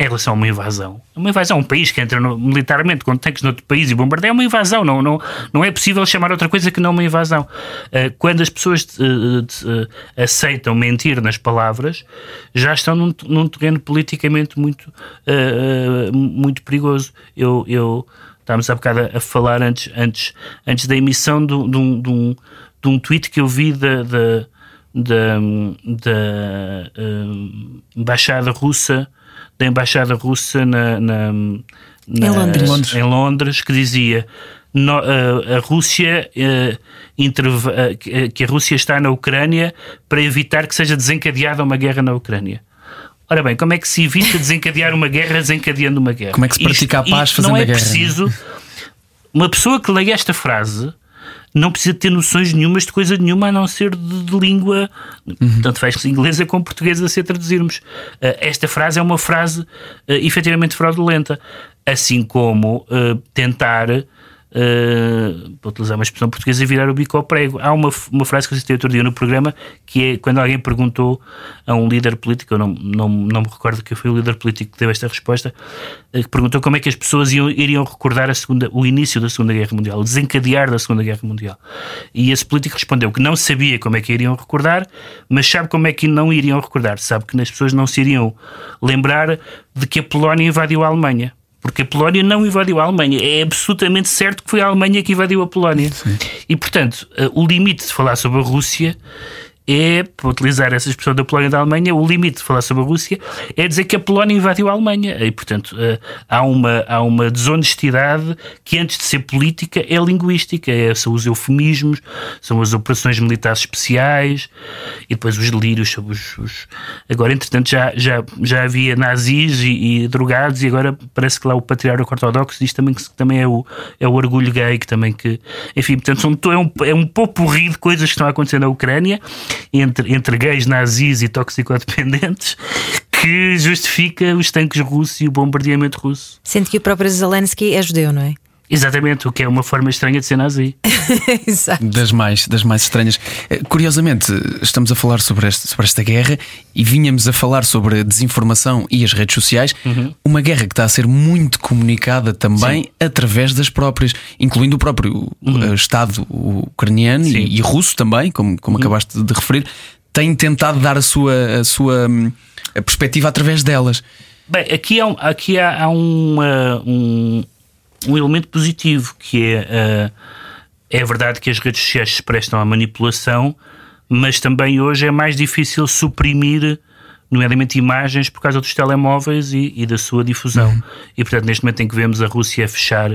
em relação a uma invasão. Uma invasão, um país que entra no, militarmente com tanques noutro país e bombardeia é uma invasão. Não, não, não é possível chamar outra coisa que não uma invasão. Uh, quando as pessoas uh, uh, aceitam mentir nas palavras, já estão num, num terreno politicamente muito, muito perigoso. Eu, eu estávamos há bocado a, falar antes, antes, antes da emissão de, de, um, de, um, de um tweet que eu vi da, da, da embaixada russa da embaixada russa na, na, na em, Londres. em Londres que dizia no, a, a, Rússia uh, uh, que a Rússia está na Ucrânia para evitar que seja desencadeada uma guerra na Ucrânia. Ora bem, como é que se evita desencadear uma guerra desencadeando uma guerra? Como é que se pratica Isto, a paz fazendo não é a guerra? preciso. Uma pessoa que leia esta frase não precisa ter noções nenhumas de coisa nenhuma a não ser de, de língua, uhum. tanto faz inglesa como portuguesa se a traduzirmos. Uh, esta frase é uma frase uh, efetivamente fraudulenta, assim como uh, tentar uh, para utilizar uma expressão portuguesa, virar o bico ao prego. Há uma, uma frase que eu citei outro dia no programa que é quando alguém perguntou a um líder político, eu não, não, não me recordo que foi o líder político que deu esta resposta, uh, que perguntou como é que as pessoas iam, iriam recordar a segunda, o início da Segunda Guerra Mundial, o desencadear da Segunda Guerra Mundial. E esse político respondeu que não sabia como é que iriam recordar, mas sabe como é que não iriam recordar. Sabe que as pessoas não se iriam lembrar de que a Polónia invadiu a Alemanha porque a Polónia não invadiu a Alemanha. É absolutamente certo que foi a Alemanha que invadiu a Polónia. Sim. E, portanto, eh, o limite de falar sobre a Rússia é, para utilizar essa expressão da Polónia e da Alemanha, o limite de falar sobre a Rússia é dizer que a Polónia invadiu a Alemanha. E, portanto, eh, há uma, há uma desonestidade que, antes de ser política, é linguística. É, são os eufemismos, são as operações militares especiais e depois os delírios sobre os. os... Agora, entretanto, já, já, já havia nazis e, e, drogados, e agora parece que lá o patriarca ortodoxo diz também que também é o, é o orgulho gay, que também que. Enfim, portanto, são, é um, é um pouco de coisas que estão acontecendo na Ucrânia entre, entre gays nazis e toxicodependentes que justifica os tanques russos e o bombardeamento russo. Sendo que o próprio Zelensky é judeu, não é? Exatamente, o que é uma forma estranha de ser nazi. Exato. Das mais, das mais estranhas. Eh, curiosamente, estamos a falar sobre, este, sobre esta guerra e vinhamos a falar sobre a desinformação e as redes sociais. Uhum. Uma guerra que está a ser muito comunicada também Sim. através das próprias, incluindo o próprio uhum. Eh, Estado ucraniano e, e, russo também, como, como uhum. acabaste de referir, tem tentado dar a sua, a sua hum, a perspectiva através delas. Bem, aqui há, aqui há, há um, uh, um um elemento positivo, que é, uh, é verdade que as redes sociais se prestam à manipulação, mas também hoje é mais difícil suprimir, nomeadamente imagens, por causa dos telemóveis e, e da sua difusão. Uhum. E, portanto, neste momento em que vemos a Rússia a fechar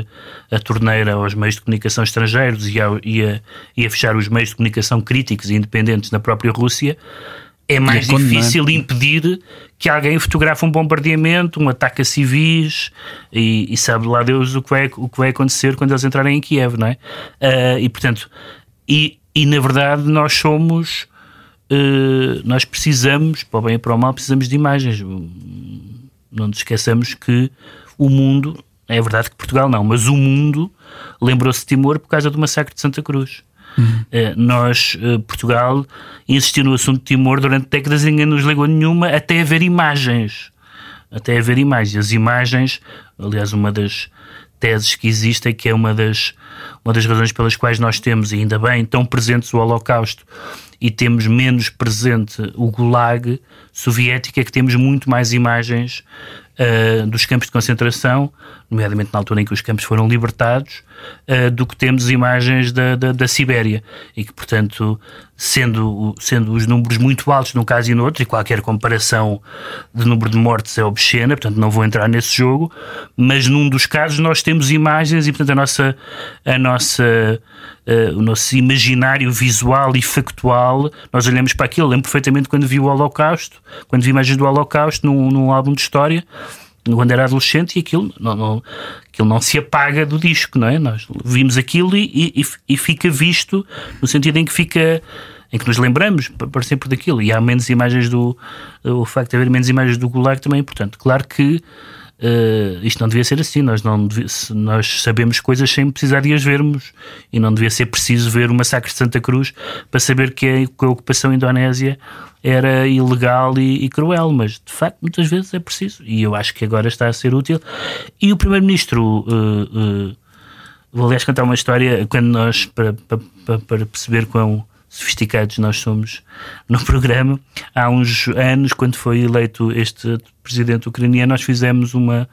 a torneira aos meios de comunicação estrangeiros e a, e a, e a fechar os meios de comunicação críticos e independentes na própria Rússia, é mais difícil impedir que alguém fotografe um bombardeamento, um ataque a civis e, e, sabe lá Deus o que, vai, o que vai acontecer quando eles entrarem em Kiev, não é? Uh, e portanto, e, e na verdade nós somos, uh, nós precisamos, para o bem e para o mal, precisamos de imagens. Não nos esqueçamos que o mundo, é verdade que Portugal não, mas o mundo lembrou-se de Timor por causa do massacre de Santa Cruz. Uhum. Nós, eh, Portugal, insistiu no assunto de Timor durante décadas e ninguém nos ligou nenhuma, até haver imagens. Até haver imagens. As imagens, aliás, uma das teses que existem, que é uma das, uma das razões pelas quais nós temos, e ainda bem, tão presentes o Holocausto e temos menos presente o Gulag soviético, é que temos muito mais imagens uh, dos campos de concentração, nomeadamente na altura em que os campos foram libertados, uh, do que temos imagens da, da, da, Sibéria. E que, portanto, sendo, sendo os números muito altos num caso e no outro, e qualquer comparação de número de mortes é obscena, portanto, não vou entrar nesse jogo, mas num dos casos nós temos imagens e, portanto, a nossa. A nossa Uh, o nosso imaginário visual e factual, nós olhamos para aquilo. Eu lembro perfeitamente quando vi o Holocausto, quando vi imagens do Holocausto num, num álbum de história, quando era adolescente, e aquilo não, não, aquilo não se apaga do disco, não é? Nós vimos aquilo e, e, e fica visto, no sentido em que fica em que nos lembramos para sempre daquilo. E há menos imagens do. O facto de haver menos imagens do Gulag também é importante. Claro que Uh, isto não devia ser assim. Nós, não devia, nós sabemos coisas sem precisar de as vermos e não devia ser preciso ver o massacre de Santa Cruz para saber que a, ocupação indonésia era ilegal e, e, cruel, mas de facto muitas vezes é preciso e eu acho que agora está a ser útil. E o Primeiro-Ministro. Uh, uh, vou aliás contar uma história quando nós, para, para, para perceber quão sofisticados nós somos no programa. Há uns anos, quando foi eleito este presidente ucraniano, nós fizemos uma.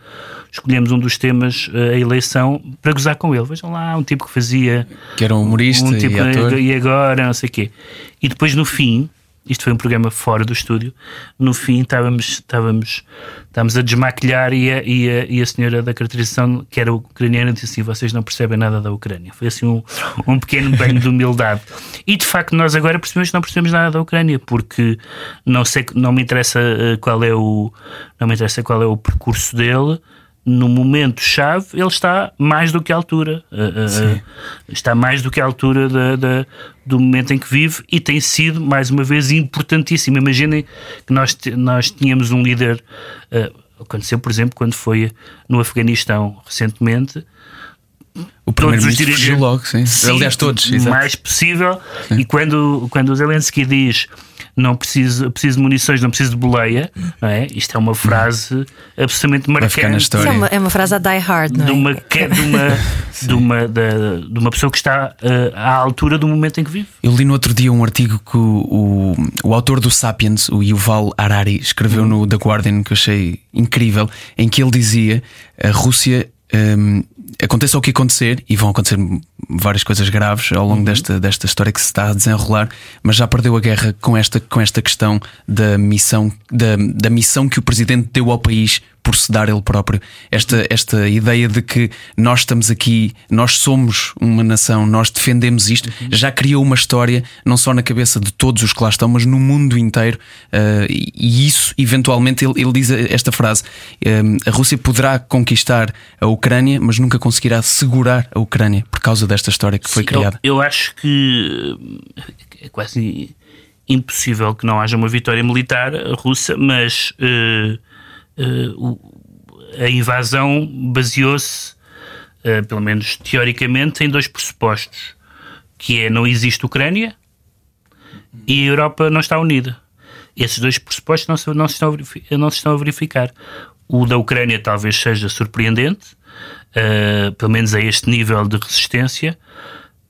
escolhemos um dos temas, eh, a eleição, para gozar com ele. Vejam lá, um tipo que fazia. Que era um humorista um tipo, e ator. E agora, não sei o quê. E depois, no fim, isto foi um programa fora do estúdio. No fim, estávamos, estávamos, estávamos a desmaquilhar e a, e, a, e a senhora da caracterização, que era ucraniana, disse assim: Vocês não percebem nada da Ucrânia. Foi assim um, um pequeno banho de humildade. E de facto, nós agora percebemos que não percebemos nada da Ucrânia, porque não, sei, não me interessa eh, qual é o, não me interessa qual é o percurso dele no momento-chave, ele está mais do que à altura. Uh, uh, está mais do que à altura da, da, do momento em que vive e tem sido, mais uma vez, importantíssimo. Imaginem que nós, nós tínhamos um líder. Uh, aconteceu, por exemplo, quando foi no Afeganistão recentemente. O todos os dirigentes logo, sim. sim Aliás, todos. O mais possível. Sim. E quando, quando o Zelensky diz não preciso, preciso de munições, não preciso de boleia. Não é? Isto é uma frase absolutamente marcante. É uma, é uma frase a die hard, não é? De uma, de uma, de uma, de, de uma pessoa que está uh, à altura do momento em que vive. Eu li no outro dia um artigo que o, o, o autor do Sapiens, o Yuval Harari, escreveu no The Guardian que eu achei incrível, em que ele dizia a Rússia um, aconteça o que acontecer, e vão acontecer várias coisas graves ao longo uhum. desta, desta história que se está a desenrolar, mas já perdeu a guerra com esta, com esta questão da missão, da, da missão que o presidente deu ao país por se dar ele próprio. Esta, esta ideia de que nós estamos aqui, nós somos uma nação, nós defendemos isto, uhum. já criou uma história, não só na cabeça de todos os que lá estão, mas no mundo inteiro. Uh, e isso, eventualmente, ele, ele diz esta frase: uh, a Rússia poderá conquistar a Ucrânia, mas nunca conseguirá segurar a Ucrânia por causa desta história que foi Sim, criada. Eu, eu acho que é quase impossível que não haja uma vitória militar russa, mas. Uh, a invasão baseou-se, uh, pelo menos teoricamente, em dois pressupostos, que é não existe Ucrânia e a Europa não está unida. Esses dois pressupostos não se, não se, estão, a não se estão a verificar. O da Ucrânia talvez seja surpreendente, uh, pelo menos a este nível de resistência,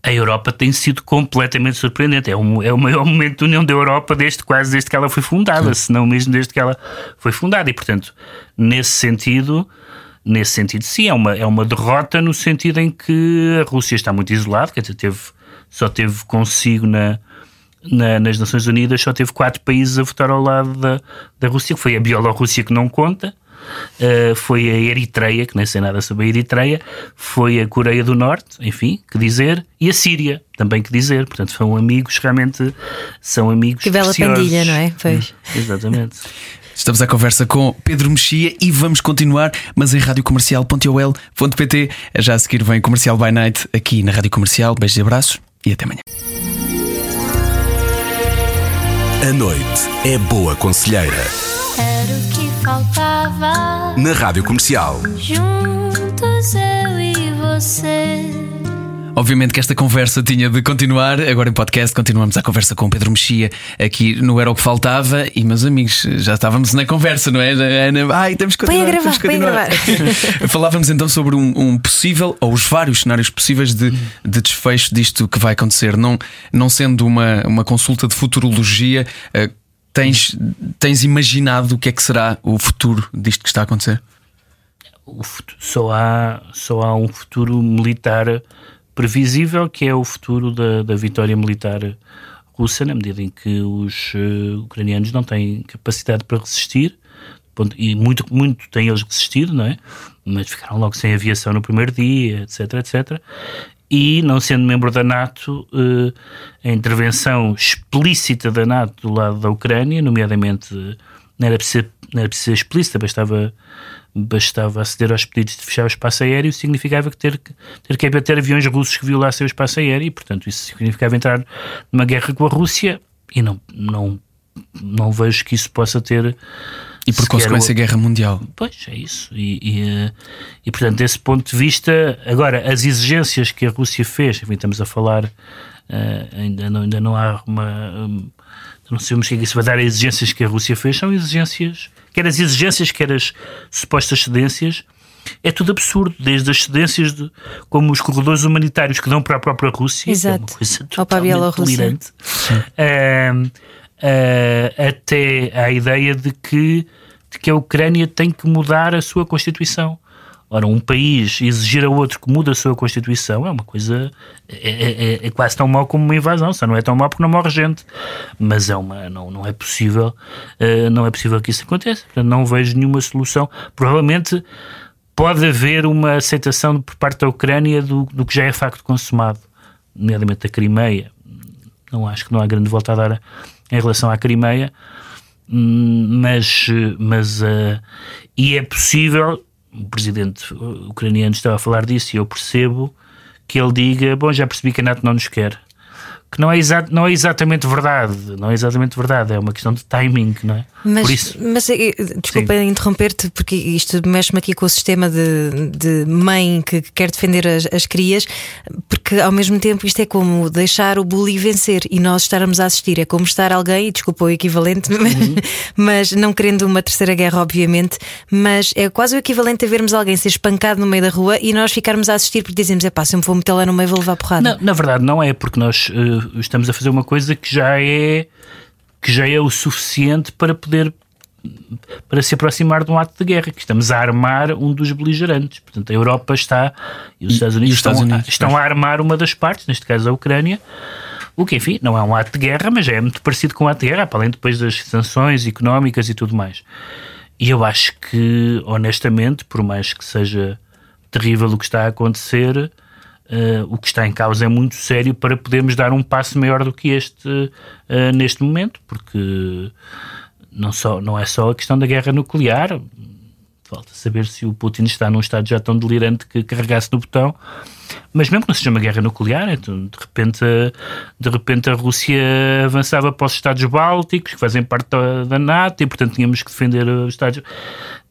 a Europa tem sido completamente surpreendente. É, um, é o maior momento da União da Europa desde quase desde que ela foi fundada, Sim. se não mesmo desde que ela foi fundada. E, portanto, nesse sentido, nesse sentido, sim, é uma, é uma derrota no sentido em que a Rússia está muito isolada, quer dizer, teve, só teve consigo na, na, nas Nações Unidas, só teve quatro países a votar ao lado da, da Rússia, que foi a Bielorrússia que não conta, uh, foi a Eritreia, que nem sei nada sobre a Eritreia, foi a Coreia do Norte, enfim, que dizer, e a Síria, também que dizer. Portanto, são amigos, realmente são amigos. Que bela preciosos. pandilha, não é? Pois. Hum, exatamente. Estamos à conversa com Pedro Mexia e vamos continuar, mas em radiocomercial.ol.pt. Já a seguir vem Comercial by Night aqui na Rádio Comercial. Beijos e abraços e até amanhã. A noite é boa conselheira. Faltava. Na Rádio Comercial. Juntos eu e você. Obviamente que esta conversa tinha de continuar. Agora em podcast continuamos a conversa com o Pedro Mexia aqui no Era o que Faltava. E meus amigos, já estávamos na conversa, não é? Ana, ai, temos que continuar. Põe a gravar, põe a gravar. Falávamos então sobre um, um, possível, ou os vários cenários possíveis de, de, desfecho disto que vai acontecer. Não, não sendo uma, uma consulta de futurologia, uh, tens, tens imaginado o que é que será o futuro disto que está a acontecer? Futuro, só, há, só há um futuro militar previsível, que é o futuro da, da vitória militar russa, na medida em que os uh, ucranianos não têm capacidade para resistir, e muito, muito têm eles resistido, não é? Mas ficaram logo sem aviação no primeiro dia, etc, etc. E, não sendo membro da NATO, uh, a intervenção explícita da NATO do lado da Ucrânia, nomeadamente, não era preciso, não era preciso explícita, bastava bastava aceder aos pedidos de fechar o espaço aéreo, significava que ter, ter que abater aviões russos que violassem o espaço aéreo, e portanto isso significava entrar numa guerra com a Rússia, e não, não, não vejo que isso possa ter. E por consequência, o... guerra mundial. Pois, é isso. E, e, eh, e, portanto, desse ponto de vista, agora, as exigências que a Rússia fez, enfim, estamos a falar, uh, ainda, não, ainda não há uma. Um, não sabemos o que é que isso vai dar. As exigências que a Rússia fez são exigências quer as exigências, quer as supostas cedências, é tudo absurdo, desde as cedências de, como os corredores humanitários que dão para a própria Rússia, Exato. é uma coisa totalmente delirante, uh, uh, até à ideia de que, de que a Ucrânia tem que mudar a sua Constituição. Ora, um país exigir a outro que mude a sua Constituição é uma coisa. É, é, é, é quase tão mau como uma invasão. Só não é tão mau porque não morre gente. Mas é uma, não, não é possível. Uh, não é possível que isso aconteça. Portanto, não vejo nenhuma solução. Provavelmente pode haver uma aceitação por parte da Ucrânia do, do que já é facto consumado, nomeadamente da Crimeia. Não acho que não há grande volta a dar em relação à Crimeia. Hum, mas. mas uh, e é possível o presidente ucraniano estava a falar disso e eu percebo que ele diga: Bom, já percebi que a NATO não nos quer que não é, exa não é exatamente verdade, não é exatamente verdade, é uma questão de timing, não é? Mas, isso, mas eh, desculpa interromper-te, porque isto mexe-me aqui com o sistema de, de mãe que quer defender as, as crias, porque ao mesmo tempo isto é como deixar o bully vencer e nós estarmos a assistir, é como estar alguém, desculpa o equivalente, uhum. mas não querendo uma terceira guerra, obviamente, mas é quase o equivalente a vermos alguém ser espancado no meio da rua e nós ficarmos a assistir porque dizemos, é pá, se eu me vou meter lá no meio vou levar porrada. Não, na verdade, não é, porque nós. Uh estamos a fazer uma coisa que já é que já é o suficiente para poder para se aproximar de um ato de guerra, que estamos a armar um dos beligerantes. Portanto, a Europa está e os Estados Unidos, os Estados Unidos estão, estão a armar uma das partes, neste caso a Ucrânia, o que, enfim, não é um ato de guerra, mas é muito parecido com um ato de guerra, para além depois das sanções económicas e tudo mais. E eu acho que, honestamente, por mais que seja terrível o que está a acontecer, Uh, o que está em causa é muito sério para podermos dar um passo maior do que este uh, neste momento, porque não, só, não é só a questão da guerra nuclear, falta saber se o Putin está num estado já tão delirante que carregasse no botão, mas mesmo que não seja uma guerra nuclear, então, de, repente, de repente a Rússia avançava para os Estados Bálticos, que fazem parte da, da NATO, e portanto tínhamos que defender os Estados.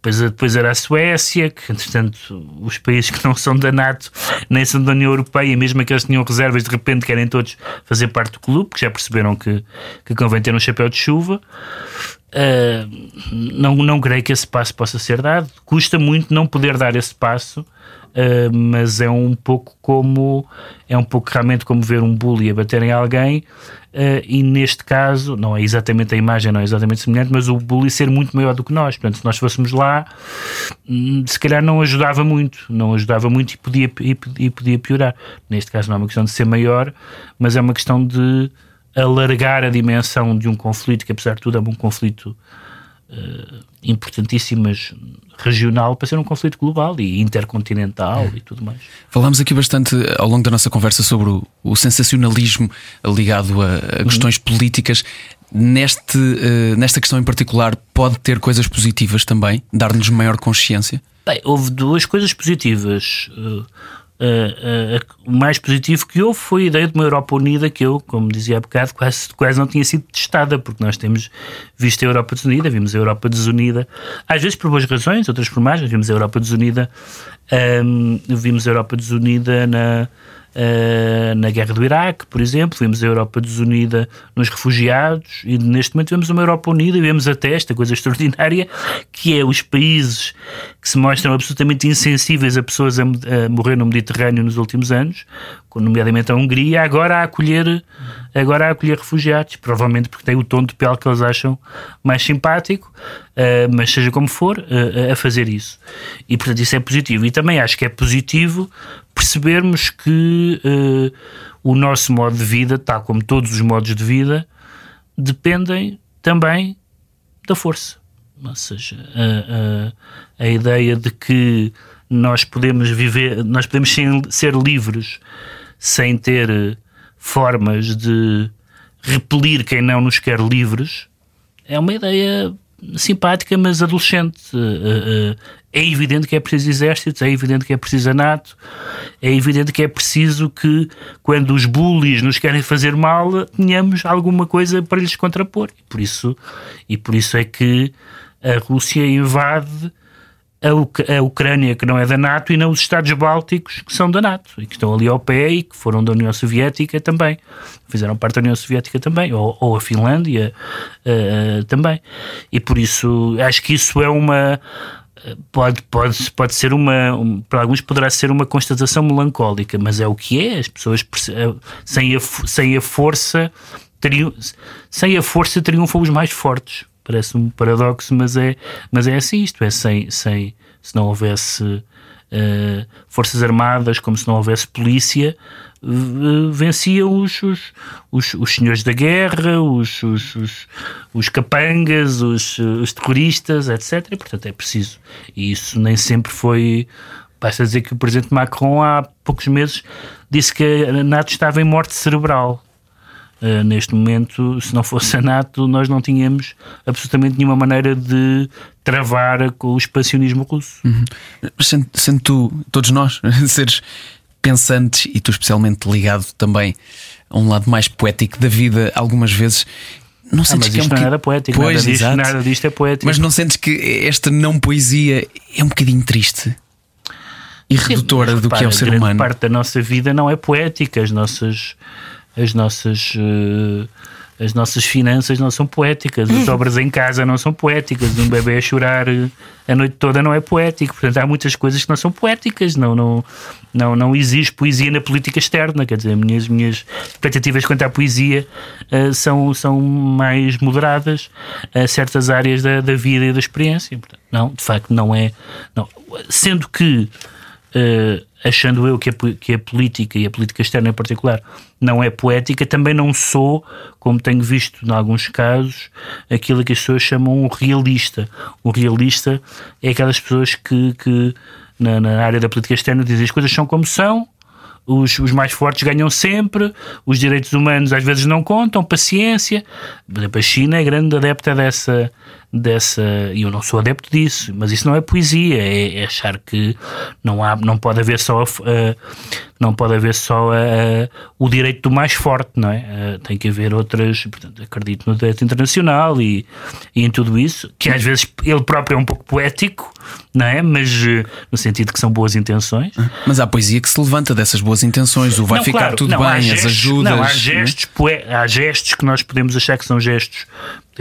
Depois, depois era a Suécia, que entretanto os países que não são da NATO nem são da União Europeia, mesmo que eles tinham reservas, de repente querem todos fazer parte do clube, que já perceberam que, que convém ter um chapéu de chuva. Uh, não, não creio que esse passo possa ser dado. Custa muito não poder dar esse passo uh, mas é um pouco como é um pouco realmente como ver um bully a bater em alguém uh, e neste caso não é exatamente a imagem, não é exatamente semelhante, mas o bully ser muito maior do que nós. Portanto, se nós fôssemos lá, hum, se calhar não ajudava muito, não ajudava muito e podia, e, e podia piorar. Neste caso não é uma questão de ser maior, mas é uma questão de alargar a dimensão de um conflito que apesar de tudo é um conflito uh, importantíssimo, mas regional para ser um conflito global e intercontinental é. e tudo mais. Falámos aqui bastante ao longo da nossa conversa sobre o, o sensacionalismo ligado a, a questões uhum. políticas. Neste, uh, nesta questão em particular, pode ter coisas positivas também, dar-nos maior consciência? Bem, houve duas coisas positivas. Uh, o mais positivo que houve foi a ideia de uma Europa unida que eu, como dizia há bocado, quase, quase não tinha sido testada, porque nós temos visto a Europa desunida, vimos a Europa desunida, às vezes por boas razões, outras por mais, vimos a Europa desunida, um, vimos a Europa desunida na, uh, na guerra do Iraque, por exemplo, vemos a Europa desunida nos refugiados e neste momento vemos uma Europa unida e vemos até esta coisa extraordinária que é os países que se mostram absolutamente insensíveis a pessoas a, a morrer no Mediterrâneo nos últimos anos, nomeadamente a Hungria, agora a acolher, agora a acolher refugiados, provavelmente porque tem o tom de pele que eles acham mais simpático, uh, mas seja como for, uh, a fazer isso. E portanto isso é positivo. E também acho que é positivo percebermos que uh, o nosso modo de vida, tal como todos os modos de vida, dependem também da força. Ou seja, a, a, a ideia de que nós podemos viver, nós podemos ser, livres sem ter formas de repelir quem não nos quer livres, é uma ideia simpática, mas adolescente. Eh, eh, é evidente que é preciso exércitos, é evidente que é preciso a NATO, é evidente que é preciso que, quando os bullies nos querem fazer mal, tenhamos alguma coisa para lhes contrapor. E por isso, e por isso é que a Rússia invade a, a Ucrânia, que não é da NATO, e não os Estados Bálticos, que são da NATO, e que estão ali ao pé e que foram da União Soviética também. Fizeram parte da União Soviética também, ou, ou a Finlândia uh, também. E por isso, acho que isso é uma. Pode, pode, pode ser uma. Um, para alguns poderá ser uma constatação melancólica, mas é o que é. As pessoas, eh, sem a, sem a força. Sem a força triunfam os mais fortes parece um paradoxo, mas é, mas é assim isto, é sem, sem se não houvesse uh, forças armadas, como se não houvesse polícia, venciam os, os, os, os, senhores da guerra, os, os, os, os capangas, os, os terroristas, etc. E, portanto, é preciso. E isso nem sempre foi. Basta dizer que o presidente Macron, há poucos meses, disse que a NATO estava em morte cerebral. Uh, neste momento, se não fosse a NATO, nós não tínhamos absolutamente nenhuma maneira de travar com o expansionismo russo. Uhum. Sendo, sendo tu, todos nós, seres pensantes e tu especialmente ligado também a um lado mais poético da vida, algumas vezes. Não sentes ah, que é um não é nada poético, pois, nada, disto, nada disto é poético. Mas não sentes que esta não poesia é um bocadinho triste? E redutora do que é o ser humano. parte da nossa vida não é poética, as nossas as nossas uh, as nossas finanças não são poéticas, as obras em casa não são poéticas, um bebê a chorar a noite toda não é poético. Portanto, há muitas coisas que não são poéticas, não, não, não, não existe poesia na política externa. Quer dizer, minhas, minhas expectativas quanto à poesia uh, são, são mais moderadas a certas áreas da, da vida e da experiência. Portanto, não, de facto, não é. Não. Sendo que. Uh, achando eu que a, que a política e a política externa em particular não é poética, também não sou, como tenho visto em alguns casos, aquilo que as pessoas chamam um realista. O realista é aquelas pessoas que, que na, na área da política externa dizem as coisas são como são, os, os, mais fortes ganham sempre, os direitos humanos às vezes não contam, paciência. Por exemplo, a China é grande adepta dessa, dessa. E eu não sou adepto disso, mas isso não é poesia, é, é achar que não, há, não pode haver só. Uh, não pode haver só uh, o direito do mais forte, não é? Tem que haver outras. Portanto, acredito no direito internacional e, e, em tudo isso, que às vezes ele próprio é um pouco poético, não é? Mas no sentido que são boas intenções. Mas há poesia que se levanta dessas boas intenções, o vai não, ficar claro, tudo não, bem, gestos, as ajudas. Não, há gestos, é? há gestos que nós podemos achar que são gestos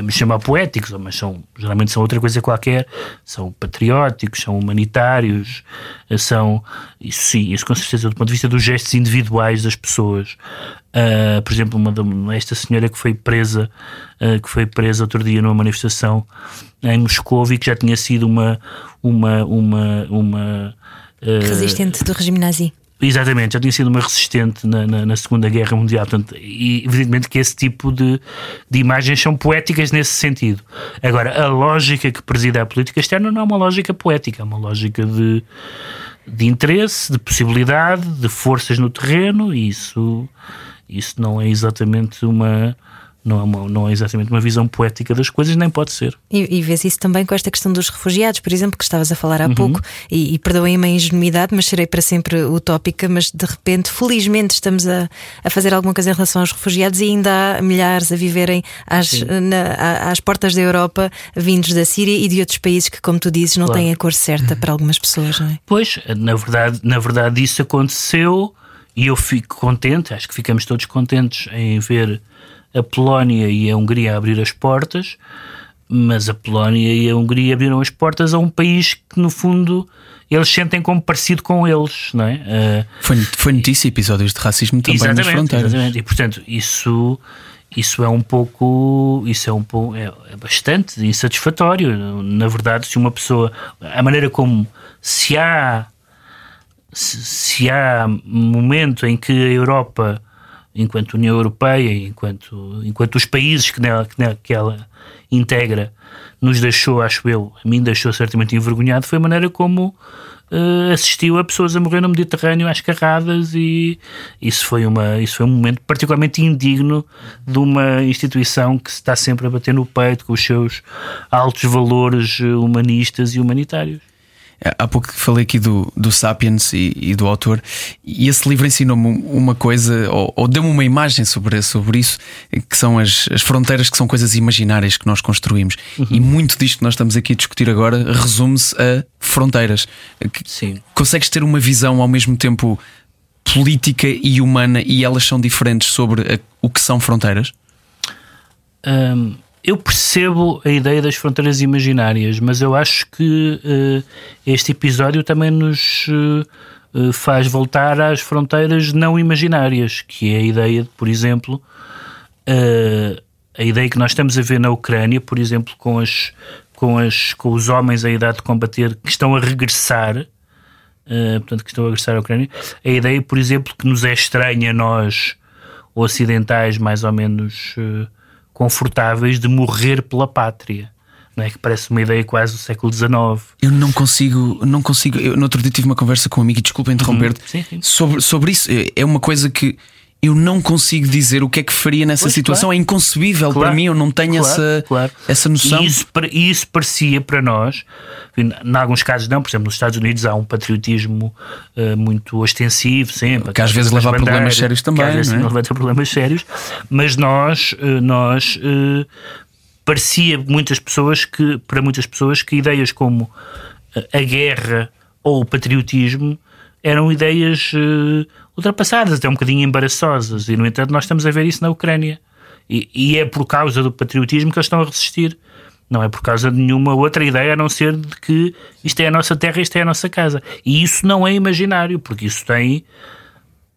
podemos chamar poéticos, mas são, geralmente são outra coisa qualquer, são patrióticos, são humanitários, são, isso sim, isso com certeza do ponto de vista dos gestos individuais das pessoas. Uh, por exemplo, uma, esta senhora que foi presa, uh, que foi presa outro dia numa manifestação em Moscou e que já tinha sido uma, uma, uma, uma uh, resistente do regime nazi. Exatamente, já tinha sido uma resistente na, na, na, Segunda Guerra Mundial. Portanto, e evidentemente que esse tipo de, de imagens são poéticas nesse sentido. Agora, a lógica que preside a política externa não é uma lógica poética, é uma lógica de, de interesse, de possibilidade, de forças no terreno, e isso, isso não é exatamente uma não é, uma, não é exatamente uma visão poética das coisas, nem pode ser. E, e vês isso também com esta questão dos refugiados, por exemplo, que estavas a falar há uhum. pouco, e, e perdoem-me a ingenuidade, mas serei para sempre utópica, mas de repente, felizmente, estamos a, a fazer alguma coisa em relação aos refugiados e ainda há milhares a viverem às, na, às portas da Europa, vindos da Síria e de outros países que, como tu dizes, não claro. têm a cor certa para algumas pessoas, não é? Pois, na verdade, na verdade isso aconteceu e eu fico contente, acho que ficamos todos contentes em ver a Polónia e a Hungria abrir as portas, mas a Polónia e a Hungria abriram as portas a um país que, no fundo, eles sentem como parecido com eles, não é? Uh, foi, foi notícia episódios de racismo também nas fronteiras. Exatamente, e portanto, isso, isso é um pouco, isso é um pouco, é, é bastante insatisfatório. Na verdade, se uma pessoa, a maneira como se há se há momento em que a Europa, enquanto União Europeia, enquanto, enquanto os países que, nela, que, nela, que ela integra, nos deixou, acho eu, a mim deixou certamente envergonhado, foi a maneira como uh, assistiu a pessoas a morrer no Mediterrâneo às carradas e isso foi, uma, isso foi um momento particularmente indigno de uma instituição que se está sempre a bater no peito com os seus altos valores humanistas e humanitários. Há pouco falei aqui do, do Sapiens e, e do autor, e esse livro ensinou-me uma coisa, ou, ou deu-me uma imagem sobre, sobre isso, que são as, as fronteiras, que são coisas imaginárias que nós construímos. Uhum. E muito disto que nós estamos aqui a discutir agora resume-se a fronteiras. Sim. Consegues ter uma visão ao mesmo tempo política e humana, e elas são diferentes sobre a, o que são fronteiras? Um eu percebo a ideia das fronteiras imaginárias, mas eu acho que uh, este episódio também nos uh, faz voltar às fronteiras não imaginárias, que é a ideia de, por exemplo, uh, a ideia que nós estamos a ver na Ucrânia, por exemplo, com, as, com, as, com os homens à idade de combater que estão a regressar. portanto, que estão a regressar à Ucrânia, a ideia, por exemplo, que nos é estranha a nós, ocidentais, mais ou menos confortáveis de morrer pela pátria. Não é que parece uma ideia quase do século XIX. Eu não consigo, não consigo. Eu, no outro dia tive uma conversa com um amigo, e desculpa interromper-te, uhum. sobre, sobre isso. É uma coisa que eu não consigo dizer o que é que faria nessa pois, situação. Claro. É inconcebível claro, para mim, eu não tenho claro, essa, essa noção. E isso, isso parecia para nós, em alguns casos não, por exemplo, nos Estados Unidos há um patriotismo uh, muito ostensivo, sempre. Que às vezes leva a problemas sérios também. Às vezes é? leva a problemas sérios, mas nós, uh, nós uh, parecia muitas pessoas que, para muitas pessoas, que ideias como a guerra ou o patriotismo eram ideias uh, ultrapassadas, até um bocadinho embaraçosas. E, no entanto, nós estamos a ver isso na Ucrânia. E, e, é por causa do patriotismo que eles estão a resistir. Não é por causa de nenhuma outra ideia a não ser de que isto é a nossa terra, isto é a nossa casa. E isso não é imaginário, porque isso tem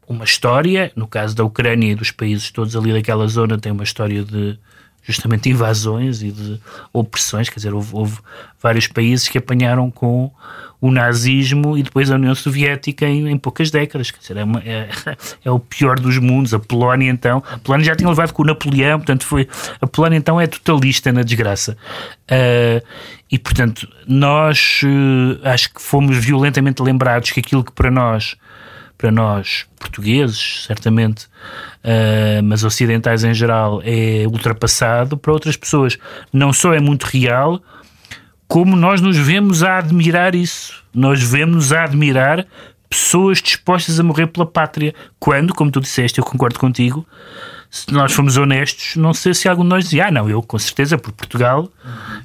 uma história. No caso da Ucrânia e dos países todos ali daquela zona, tem uma história de justamente invasões e de opressões. Quer dizer, houve, houve vários países que apanharam com o nazismo e depois a União Soviética em, em poucas décadas. Quer dizer, é, uma, é, é, o pior dos mundos. A Polónia, então, a Polónia já tinha levado com o Napoleão, portanto, foi. A Polónia, então, é totalista na desgraça. Uh, e, portanto, nós uh, acho que fomos violentamente lembrados que aquilo que para nós para nós portugueses, certamente, uh, mas ocidentais em geral, é ultrapassado, para outras pessoas não só é muito real, como nós nos vemos a admirar isso. Nós vemos a admirar pessoas dispostas a morrer pela pátria. Quando, como tu disseste, eu concordo contigo, se nós formos honestos, não sei se algum de nós dizia, ah, não, eu com certeza por Portugal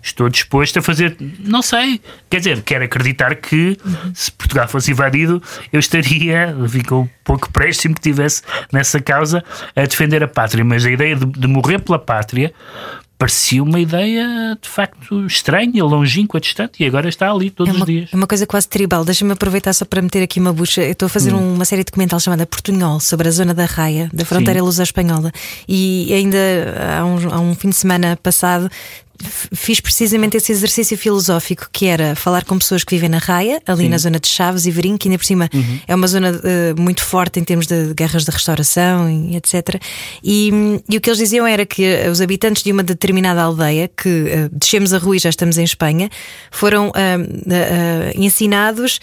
estou disposto a fazer. Não sei. Quer dizer, quero acreditar que se Portugal fosse invadido, eu estaria, fico um pouco préstimo que tivesse nessa causa a defender a pátria. Mas a ideia de, de morrer pela pátria parecia uma ideia de facto estranha, longínqua, distante, e agora está ali todos é uma, os dias. É uma coisa quase tribal. Deixa-me aproveitar só para meter aqui uma bucha. Eu estou a fazer hum. uma série de documental chamada Portunhol sobre a zona da Raia, da fronteira luso-espanhola, e ainda há um, há um fim de semana passado fiz precisamente esse exercício filosófico que era falar com pessoas que vivem na Raia, ali Sim. na zona de Chaves e Verim, que ainda por cima uhum. é uma zona uh, muito forte em termos de guerras de restauração e etc. E, e, o que eles diziam era que eh, os habitantes de uma determinada aldeia, que uh, descemos a rua e já estamos em Espanha, foram uh, ensinados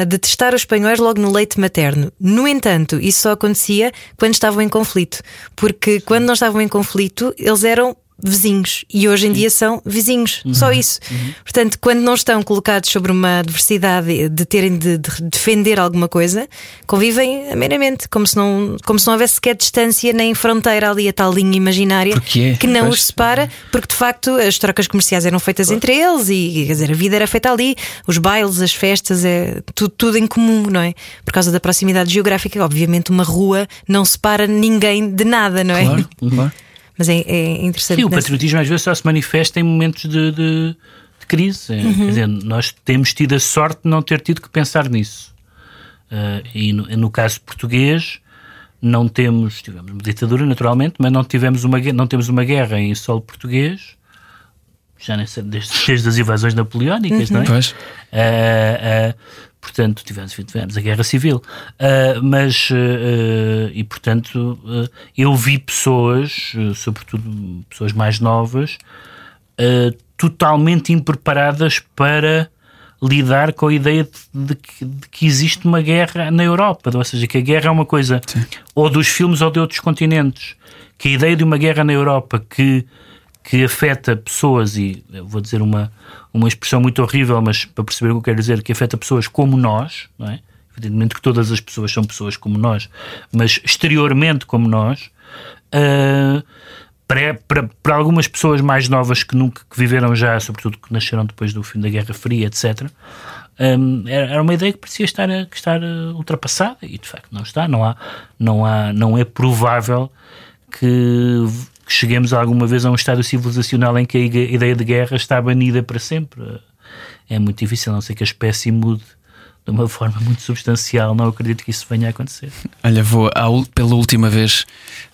a detestar os espanhóis logo no leite materno. No entanto, isso só acontecia quando estavam em conflito, porque quando não estavam em conflito, eles eram vizinhos e hoje em dia são vizinhos, Uhum. só isso. Portanto, quando não estão colocados sobre uma adversidade de terem de, de defender alguma coisa, convivem amenamente, como se não, como se não houvesse sequer distância nem fronteira ali, a tal linha imaginária é, que não os separa, porque de facto as trocas comerciais eram feitas entre eles e quer dizer, a vida era feita ali, os bailes, as festas, é tudo, tudo em comum, não é? Por causa da proximidade geográfica, obviamente uma rua não separa ninguém de nada, não é? Claro, claro. Mas é, é interessante. Sim, o patriotismo às vezes só se manifesta em momentos de, de- de crise. Uhum. Quer dizer, nós temos tido a sorte de não ter tido que pensar nisso. Ah, e no, no caso português, não temos, tivemos uma ditadura naturalmente, mas não, tivemos uma, não temos uma guerra em solo português, já nem sei, desde, desde as invasões napoleónicas, não é? Pois. Ah, ah, portanto, tivemos, tivemos a guerra civil. Ah, mas, ah, e portanto, ah, eu vi pessoas, sobretudo pessoas mais novas, totalmente impreparadas para lidar com a ideia de, de que, de que existe uma guerra na Europa, ou seja, que a guerra é uma coisa ou dos filmes ou de outros continentes, que a ideia de uma guerra na Europa que que afeta pessoas, e vou dizer uma, uma expressão muito horrível, mas para perceber o que eu quero dizer, que afeta pessoas como nós, não é? Evidentemente que todas as pessoas são pessoas como nós, mas exteriormente como nós, ah, para, para, para algumas pessoas mais novas que nunca que viveram já, sobretudo que nasceram depois do fim da Guerra Fria, etc., hum, era era uma ideia que parecia estar, que estar ah, ultrapassada e de facto não está. Não, há, não, há, não é provável que, que cheguemos alguma vez a um estado civilizacional em que a ide- ideia de guerra está banida para sempre. É muito difícil, a não ser que a espécie mude de uma forma muito substancial. Não acredito que isso venha a acontecer. Olha, vou ao- pela última vez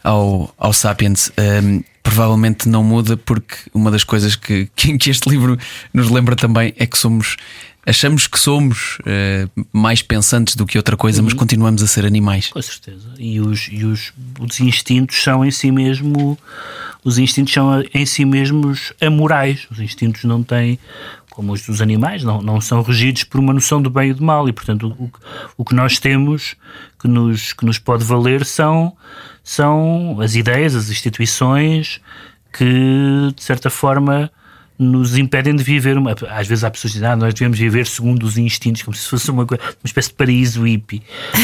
ao, ao Sapiens. Ahm, provavelmente não muda, porque uma das coisas que, que este livro nos lembra também é que somos. Achamos que somos eh, mais pensantes do que outra coisa, mas continuamos a ser animais. Com certeza. E os, e os, os instintos são em si mesmo. Os instintos são em si mesmos amorais. Os instintos não têm, como os dos animais, não, não são regidos por uma noção do bem e do mal. E, portanto, o, o que nós temos que nos, que nos pode valer são, são as ideias, as instituições que, de certa forma, nos impedem de viver. Uma, às vezes há pessoas que dizem, ah, nós devemos viver segundo os instintos, como se fosse uma, coisa- uma espécie de paraíso hippie.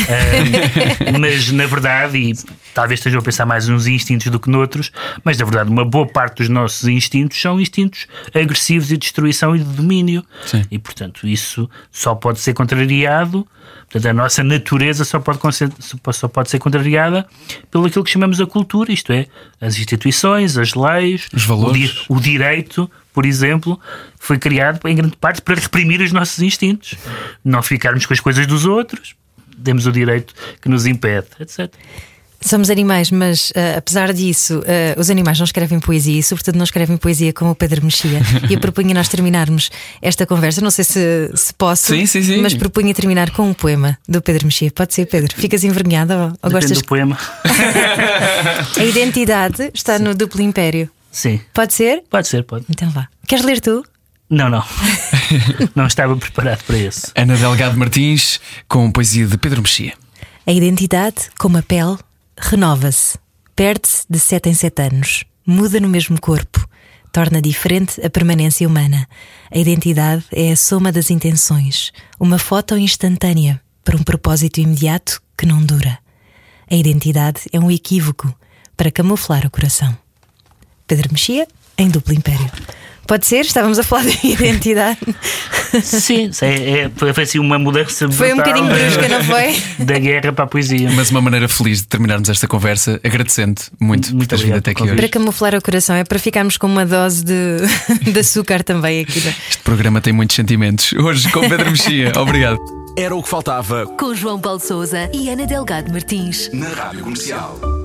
Ah, mas, na verdade, e talvez estejam a pensar mais nos instintos do que noutros, mas, na verdade, uma boa parte dos nossos instintos são instintos agressivos e de destruição e de domínio. Sim. E, portanto, isso só pode ser contrariado. Portanto, a nossa natureza só pode, só pode ser contrariada pelo aquilo que chamamos a cultura, isto é, as instituições, as leis, Os o, valores. di- o direito, por exemplo, foi criado em grande parte para reprimir os nossos instintos. Não ficarmos com as coisas dos outros, demos o direito que nos impede, etc. Somos animais, mas ah, apesar disso, ah, os animais não escrevem poesia e, sobretudo, não escrevem poesia como o Pedro Mexia. e eu propunha nós terminarmos esta conversa. Não sei se, se posso, Sim, sim, sim. mas propunha terminar com um poema do Pedro Mexia. Pode ser, Pedro? Ficas envergonhada ou, ou Depende gostas? do poema. A identidade está no duplo império. Sim, Pode ser? pode ser, pode. Então vá. Queres ler tu? Não, não. não estava preparado para isso. Ana Delgado Martins, com poesia de Pedro Mexia. A identidade, como a pele, renova-se. Perde-se de sete em sete anos. Muda no mesmo corpo. Torna diferente a permanência humana. A identidade é a soma das intenções. Uma foto instantânea para um propósito imediato que não dura. A identidade é um equívoco para camuflar o coração. Pedro Mexia, em duplo império. Pode ser? Estávamos a falar de identidade. Sim, é, é, foi assim uma mudança Foi um bocadinho brusca, não foi? Da guerra para a poesia. Mas uma maneira feliz de terminarmos esta conversa, agradecendo muito, por Muito teres vindo até por aqui hoje. Para camuflar o coração, é para ficarmos com uma dose de, de açúcar também aqui. né? Este programa tem muitos sentimentos. Hoje com Pedro Mexia. Obrigado. Era o que faltava Com João Paulo Souza e Ana Delgado Martins. na Rádio Comercial.